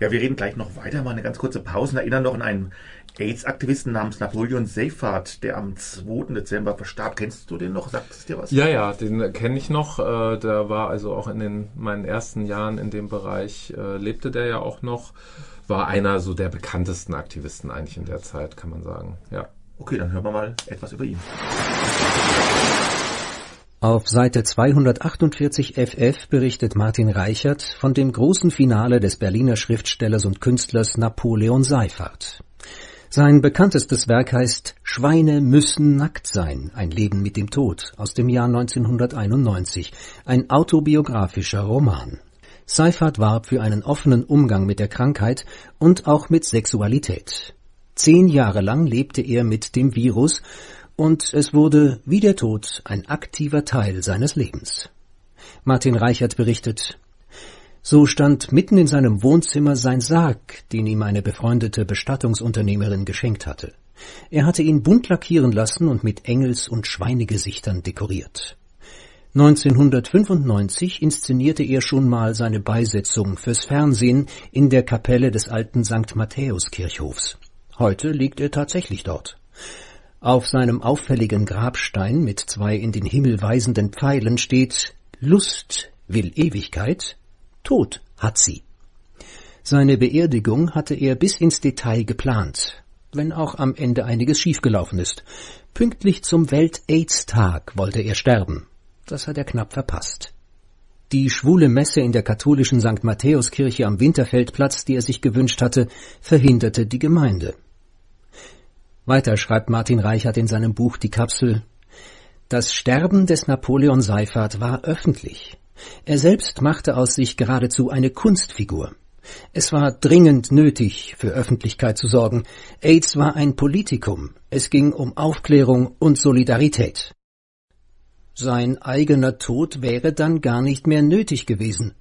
Speaker 2: Ja, wir reden gleich noch weiter, mal eine ganz kurze Pause. Erinnern noch an einen AIDS-Aktivisten namens Napoleon Seyfarth, der am 2. Dezember verstarb. Kennst du den noch? Sagt es dir was?
Speaker 3: Ja, ja, den kenne ich noch. Äh, der war also auch in den, meinen ersten Jahren in dem Bereich, äh, lebte der ja auch noch. War einer so der bekanntesten Aktivisten eigentlich in der Zeit, kann man sagen, ja.
Speaker 2: Okay, dann hören wir mal etwas über ihn.
Speaker 4: Auf Seite 248 FF berichtet Martin Reichert von dem großen Finale des Berliner Schriftstellers und Künstlers Napoleon Seyfarth. Sein bekanntestes Werk heißt Schweine müssen nackt sein, ein Leben mit dem Tod aus dem Jahr 1991, ein autobiografischer Roman. Seyfarth warb für einen offenen Umgang mit der Krankheit und auch mit Sexualität. Zehn Jahre lang lebte er mit dem Virus und es wurde wie der Tod ein aktiver Teil seines Lebens. Martin Reichert berichtet, so stand mitten in seinem Wohnzimmer sein Sarg, den ihm eine befreundete Bestattungsunternehmerin geschenkt hatte. Er hatte ihn bunt lackieren lassen und mit Engels- und Schweinegesichtern dekoriert. 1995 inszenierte er schon mal seine Beisetzung fürs Fernsehen in der Kapelle des alten St. Matthäuskirchhofs. Heute liegt er tatsächlich dort. Auf seinem auffälligen Grabstein mit zwei in den Himmel weisenden Pfeilen steht Lust will Ewigkeit, Tod hat sie. Seine Beerdigung hatte er bis ins Detail geplant, wenn auch am Ende einiges schiefgelaufen ist. Pünktlich zum Welt-Aids-Tag wollte er sterben. Das hat er knapp verpasst. Die schwule Messe in der katholischen St. Matthäuskirche am Winterfeldplatz, die er sich gewünscht hatte, verhinderte die Gemeinde. Weiter schreibt Martin Reichert in seinem Buch Die Kapsel Das Sterben des Napoleon Seifert war öffentlich. Er selbst machte aus sich geradezu eine Kunstfigur. Es war dringend nötig, für Öffentlichkeit zu sorgen. AIDS war ein Politikum. Es ging um Aufklärung und Solidarität. Sein eigener Tod wäre dann gar nicht mehr nötig gewesen.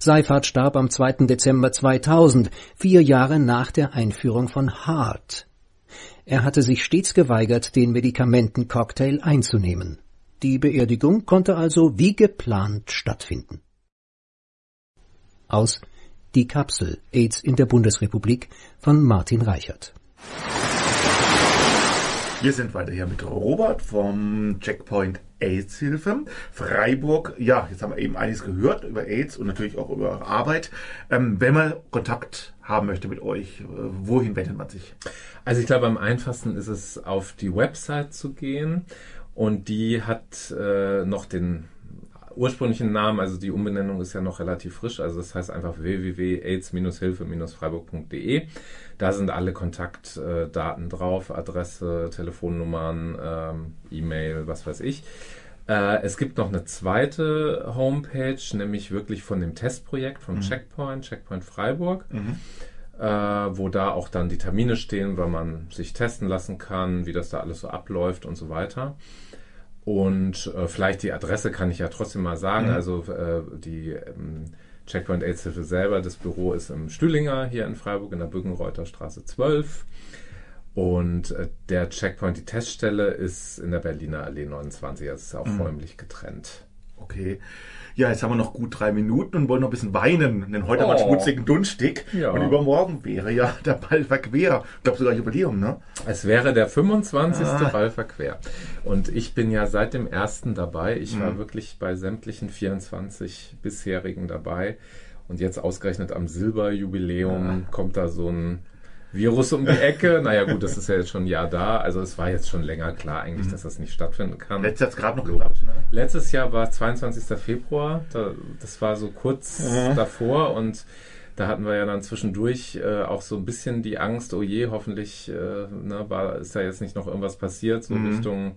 Speaker 4: Seifert starb am 2. Dezember 2000, vier Jahre nach der Einführung von Hart. Er hatte sich stets geweigert, den Medikamentencocktail einzunehmen. Die Beerdigung konnte also wie geplant stattfinden. Aus Die Kapsel AIDS in der Bundesrepublik von Martin Reichert.
Speaker 2: Wir sind weiter hier mit Robert vom Checkpoint AIDS Hilfe. Freiburg, ja, jetzt haben wir eben einiges gehört über AIDS und natürlich auch über Arbeit. Ähm, wenn man Kontakt haben möchte mit euch, äh, wohin wendet man sich?
Speaker 3: Also ich glaube, am einfachsten ist es, auf die Website zu gehen und die hat äh, noch den ursprünglichen Namen, also die Umbenennung ist ja noch relativ frisch, also das heißt einfach www.aids-hilfe-freiburg.de. Da sind alle Kontaktdaten drauf, Adresse, Telefonnummern, ähm, E-Mail, was weiß ich. Äh, es gibt noch eine zweite Homepage, nämlich wirklich von dem Testprojekt vom mhm. Checkpoint, Checkpoint Freiburg. Mhm. Äh, wo da auch dann die Termine stehen, weil man sich testen lassen kann, wie das da alles so abläuft und so weiter. Und äh, vielleicht die Adresse kann ich ja trotzdem mal sagen. Mhm. Also äh, die ähm, Checkpoint AIDS Hilfe selber, das Büro ist im Stühlinger hier in Freiburg in der Bückenreuther Straße 12. Und äh, der Checkpoint, die Teststelle, ist in der Berliner Allee 29. Das ist auch mhm. räumlich getrennt.
Speaker 2: Okay ja, jetzt haben wir noch gut drei Minuten und wollen noch ein bisschen weinen, denn heute oh. haben wir einen oh. schmutzigen Dunstig ja. und übermorgen wäre ja der Ball verquer. Ich glaube sogar Jubiläum, ne?
Speaker 3: Es wäre der 25. Ah. Ball verquer. Und ich bin ja seit dem ersten dabei. Ich mhm. war wirklich bei sämtlichen 24 bisherigen dabei. Und jetzt ausgerechnet am Silberjubiläum ah. kommt da so ein Virus um die Ecke. naja, gut, das ist ja jetzt schon ein Jahr da. Also es war jetzt schon länger klar eigentlich, mhm. dass das nicht stattfinden kann.
Speaker 2: Letztes Jahr gerade noch geklappt,
Speaker 3: ne? Letztes Jahr war 22. Februar. Da, das war so kurz mhm. davor und da hatten wir ja dann zwischendurch äh, auch so ein bisschen die Angst, oh je, hoffentlich äh, ne, war, ist da jetzt nicht noch irgendwas passiert, so mhm. Richtung,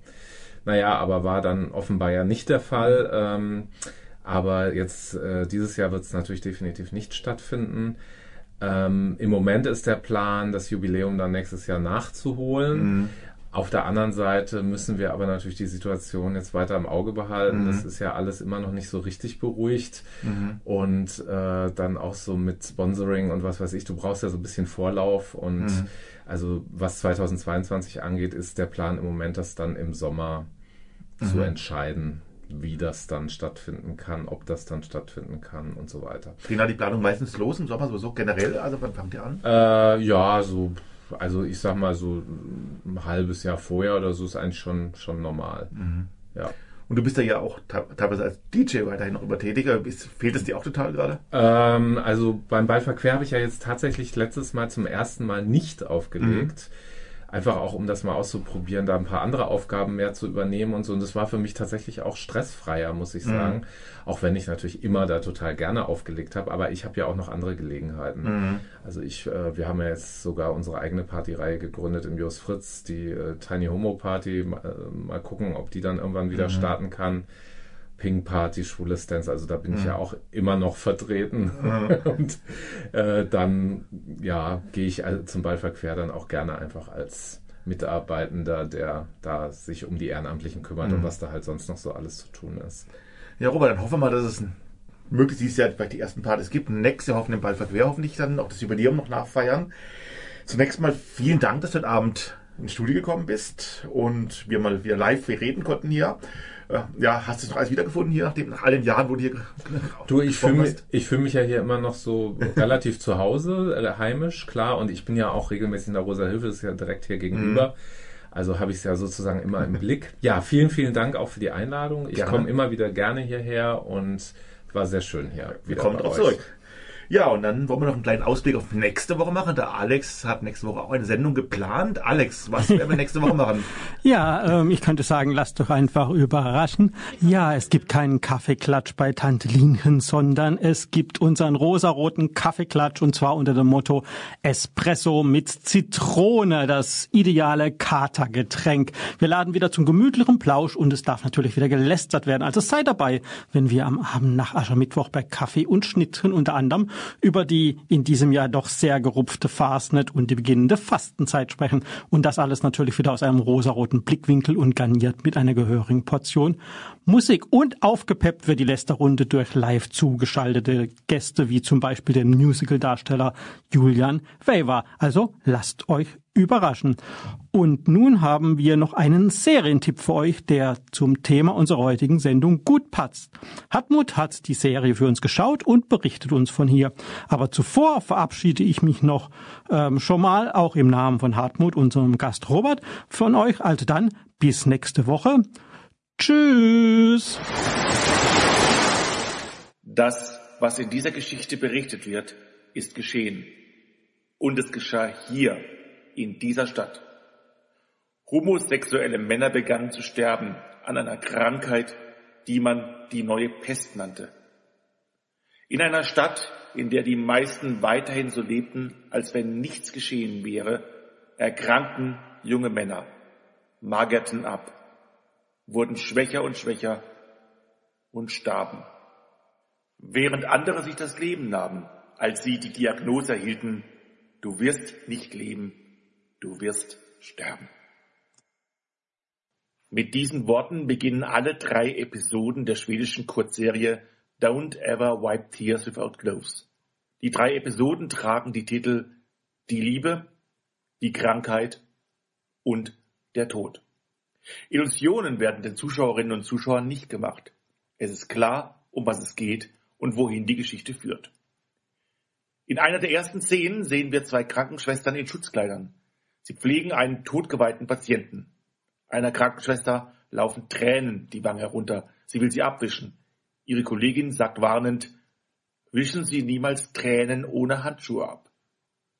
Speaker 3: naja, aber war dann offenbar ja nicht der Fall. Ähm, aber jetzt, äh, dieses Jahr wird es natürlich definitiv nicht stattfinden. Ähm, Im Moment ist der Plan, das Jubiläum dann nächstes Jahr nachzuholen. Mhm. Auf der anderen Seite müssen wir aber natürlich die Situation jetzt weiter im Auge behalten. Mhm. Das ist ja alles immer noch nicht so richtig beruhigt. Mhm. Und äh, dann auch so mit Sponsoring und was weiß ich, du brauchst ja so ein bisschen Vorlauf. Und mhm. also was 2022 angeht, ist der Plan im Moment, das dann im Sommer zu mhm. entscheiden wie das dann stattfinden kann, ob das dann stattfinden kann und so weiter.
Speaker 2: Gehen da die Planung meistens los im Sommer sowieso generell? Also wann fangt ihr an?
Speaker 3: Äh, ja, so, also ich sag mal so ein halbes Jahr vorher oder so ist eigentlich schon, schon normal. Mhm.
Speaker 2: Ja. Und du bist ja auch teilweise als DJ weiterhin noch übertätiger. Fehlt es dir auch total gerade?
Speaker 3: Ähm, also beim Ballverquer habe ich ja jetzt tatsächlich letztes Mal zum ersten Mal nicht aufgelegt. Mhm einfach auch um das mal auszuprobieren, da ein paar andere Aufgaben mehr zu übernehmen und so. Und das war für mich tatsächlich auch stressfreier, muss ich mhm. sagen. Mhm. Auch wenn ich natürlich immer da total gerne aufgelegt habe, aber ich habe ja auch noch andere Gelegenheiten. Mhm. Also ich, äh, wir haben ja jetzt sogar unsere eigene Partyreihe gegründet im Jos Fritz, die äh, Tiny Homo Party. Mal, äh, mal gucken, ob die dann irgendwann wieder mhm. starten kann. Pink Party, schwule Dance, also da bin mhm. ich ja auch immer noch vertreten. Mhm. Und äh, dann, ja, gehe ich also zum Ballverquer dann auch gerne einfach als Mitarbeitender, der da sich um die Ehrenamtlichen kümmert mhm. und was da halt sonst noch so alles zu tun ist.
Speaker 2: Ja, Robert, dann hoffen wir mal, dass es möglichst dieses Jahr vielleicht die ersten Partys gibt. Nächstes Jahr hoffen den Ballverquer hoffentlich dann auch das Jubiläum noch nachfeiern. Zunächst mal vielen Dank, dass du heute Abend ins Studio gekommen bist und wir mal wieder live reden konnten hier. Äh, ja, hast du es noch alles wiedergefunden hier, nachdem nach all den Jahren, wo du hier
Speaker 3: Du, ich fühle mich, ich fühl mich ja hier immer noch so relativ zu Hause, äh, heimisch, klar. Und ich bin ja auch regelmäßig in der Rosa Hilfe, das ist ja direkt hier gegenüber. Mhm. Also habe ich es ja sozusagen immer im Blick. Ja, vielen, vielen Dank auch für die Einladung. Ich komme immer wieder gerne hierher und war sehr schön hier.
Speaker 2: Willkommen drauf zurück. Ja, und dann wollen wir noch einen kleinen Ausblick auf nächste Woche machen. Der Alex hat nächste Woche auch eine Sendung geplant. Alex, was werden wir nächste Woche machen?
Speaker 1: ja, ähm, ich könnte sagen, lasst doch einfach überraschen. Ja, es gibt keinen Kaffeeklatsch bei Tante Linken, sondern es gibt unseren rosaroten Kaffeeklatsch und zwar unter dem Motto Espresso mit Zitrone, das ideale Katergetränk. Wir laden wieder zum gemütlichen Plausch und es darf natürlich wieder gelästert werden. Also sei dabei, wenn wir am Abend nach Aschermittwoch bei Kaffee und Schnitten unter anderem über die in diesem Jahr doch sehr gerupfte Fastnet und die beginnende Fastenzeit sprechen. Und das alles natürlich wieder aus einem rosaroten Blickwinkel und garniert mit einer gehörigen Portion Musik. Und aufgepeppt wird die Lästerrunde durch live zugeschaltete Gäste, wie zum Beispiel den Musical-Darsteller Julian Weber. Also lasst euch überraschen. Und nun haben wir noch einen Serientipp für euch, der zum Thema unserer heutigen Sendung gut passt. Hartmut hat die Serie für uns geschaut und berichtet uns von hier. Aber zuvor verabschiede ich mich noch ähm, schon mal, auch im Namen von Hartmut, unserem Gast Robert, von euch. Also dann bis nächste Woche. Tschüss.
Speaker 8: Das, was in dieser Geschichte berichtet wird, ist geschehen. Und es geschah hier in dieser Stadt. Homosexuelle Männer begannen zu sterben an einer Krankheit, die man die neue Pest nannte. In einer Stadt, in der die meisten weiterhin so lebten, als wenn nichts geschehen wäre, erkrankten junge Männer, magerten ab, wurden schwächer und schwächer und starben. Während andere sich das Leben nahmen, als sie die Diagnose erhielten, du wirst nicht leben, du wirst sterben. Mit diesen Worten beginnen alle drei Episoden der schwedischen Kurzserie Don't Ever Wipe Tears Without Gloves. Die drei Episoden tragen die Titel Die Liebe, die Krankheit und der Tod. Illusionen werden den Zuschauerinnen und Zuschauern nicht gemacht. Es ist klar, um was es geht und wohin die Geschichte führt. In einer der ersten Szenen sehen wir zwei Krankenschwestern in Schutzkleidern. Sie pflegen einen totgeweihten Patienten. Einer Krankenschwester laufen Tränen die Wange herunter. Sie will sie abwischen. Ihre Kollegin sagt warnend, wischen Sie niemals Tränen ohne Handschuhe ab.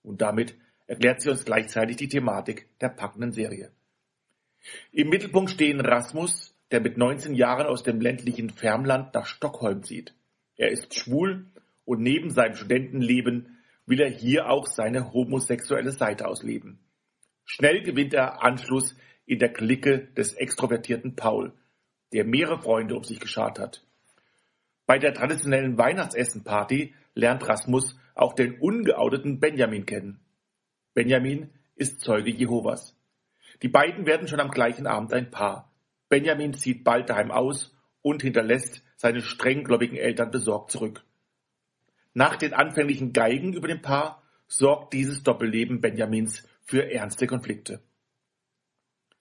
Speaker 8: Und damit erklärt sie uns gleichzeitig die Thematik der packenden Serie. Im Mittelpunkt stehen Rasmus, der mit 19 Jahren aus dem ländlichen Färmland nach Stockholm zieht. Er ist schwul und neben seinem Studentenleben will er hier auch seine homosexuelle Seite ausleben. Schnell gewinnt er Anschluss in der Clique des extrovertierten Paul, der mehrere Freunde um sich geschart hat. Bei der traditionellen Weihnachtsessen-Party lernt Rasmus auch den ungeouteten Benjamin kennen. Benjamin ist Zeuge Jehovas. Die beiden werden schon am gleichen Abend ein Paar. Benjamin zieht bald daheim aus und hinterlässt seine strenggläubigen Eltern besorgt zurück. Nach den anfänglichen Geigen über dem Paar sorgt dieses Doppelleben Benjamins für ernste Konflikte.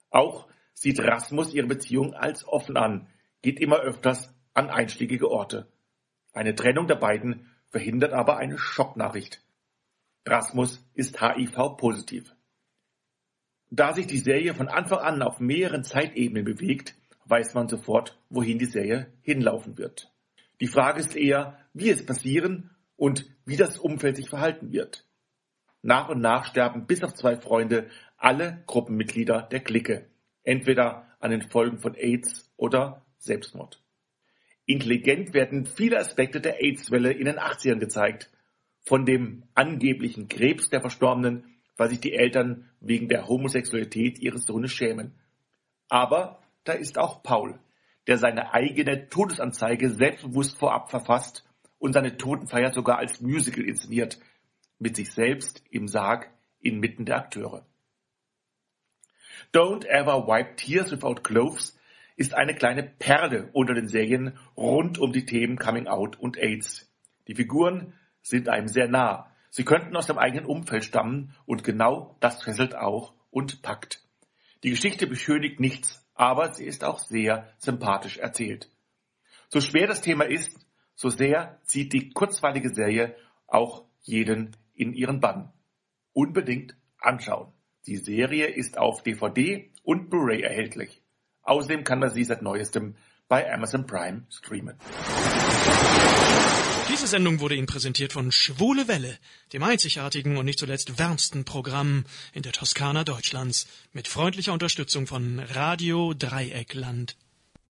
Speaker 8: Auch sieht Rasmus ihre Beziehung als offen an, geht immer öfters an einschlägige Orte. Eine Trennung der beiden verhindert aber eine Schocknachricht. Rasmus ist HIV-positiv. Da sich die Serie von Anfang an auf mehreren Zeitebenen bewegt, weiß man sofort, wohin die Serie hinlaufen wird. Die Frage ist eher, wie es passieren und wie das Umfeld sich verhalten wird. Nach und nach sterben bis auf zwei Freunde alle Gruppenmitglieder der Clique, entweder an den Folgen von AIDS oder Selbstmord. Intelligent werden viele Aspekte der AIDS-Welle in den 80ern gezeigt, von dem angeblichen Krebs der Verstorbenen, weil sich die Eltern wegen der Homosexualität ihres Sohnes schämen. Aber da ist auch Paul, der seine eigene Todesanzeige selbstbewusst vorab verfasst und seine Totenfeier sogar als Musical inszeniert, mit sich selbst im Sarg inmitten der Akteure. Don't Ever Wipe Tears Without Clothes ist eine kleine Perle unter den Serien rund um die Themen Coming Out und AIDS. Die Figuren sind einem sehr nah. Sie könnten aus dem eigenen Umfeld stammen und genau das fesselt auch und packt. Die Geschichte beschönigt nichts, aber sie ist auch sehr sympathisch erzählt. So schwer das Thema ist, so sehr zieht die kurzweilige Serie auch jeden in ihren Bann. Unbedingt anschauen. Die Serie ist auf DVD und Blu-ray erhältlich. Außerdem kann man sie seit neuestem bei Amazon Prime streamen.
Speaker 9: Diese Sendung wurde Ihnen präsentiert von Schwule Welle, dem einzigartigen und nicht zuletzt wärmsten Programm in der Toskana Deutschlands, mit freundlicher Unterstützung von Radio Dreieckland.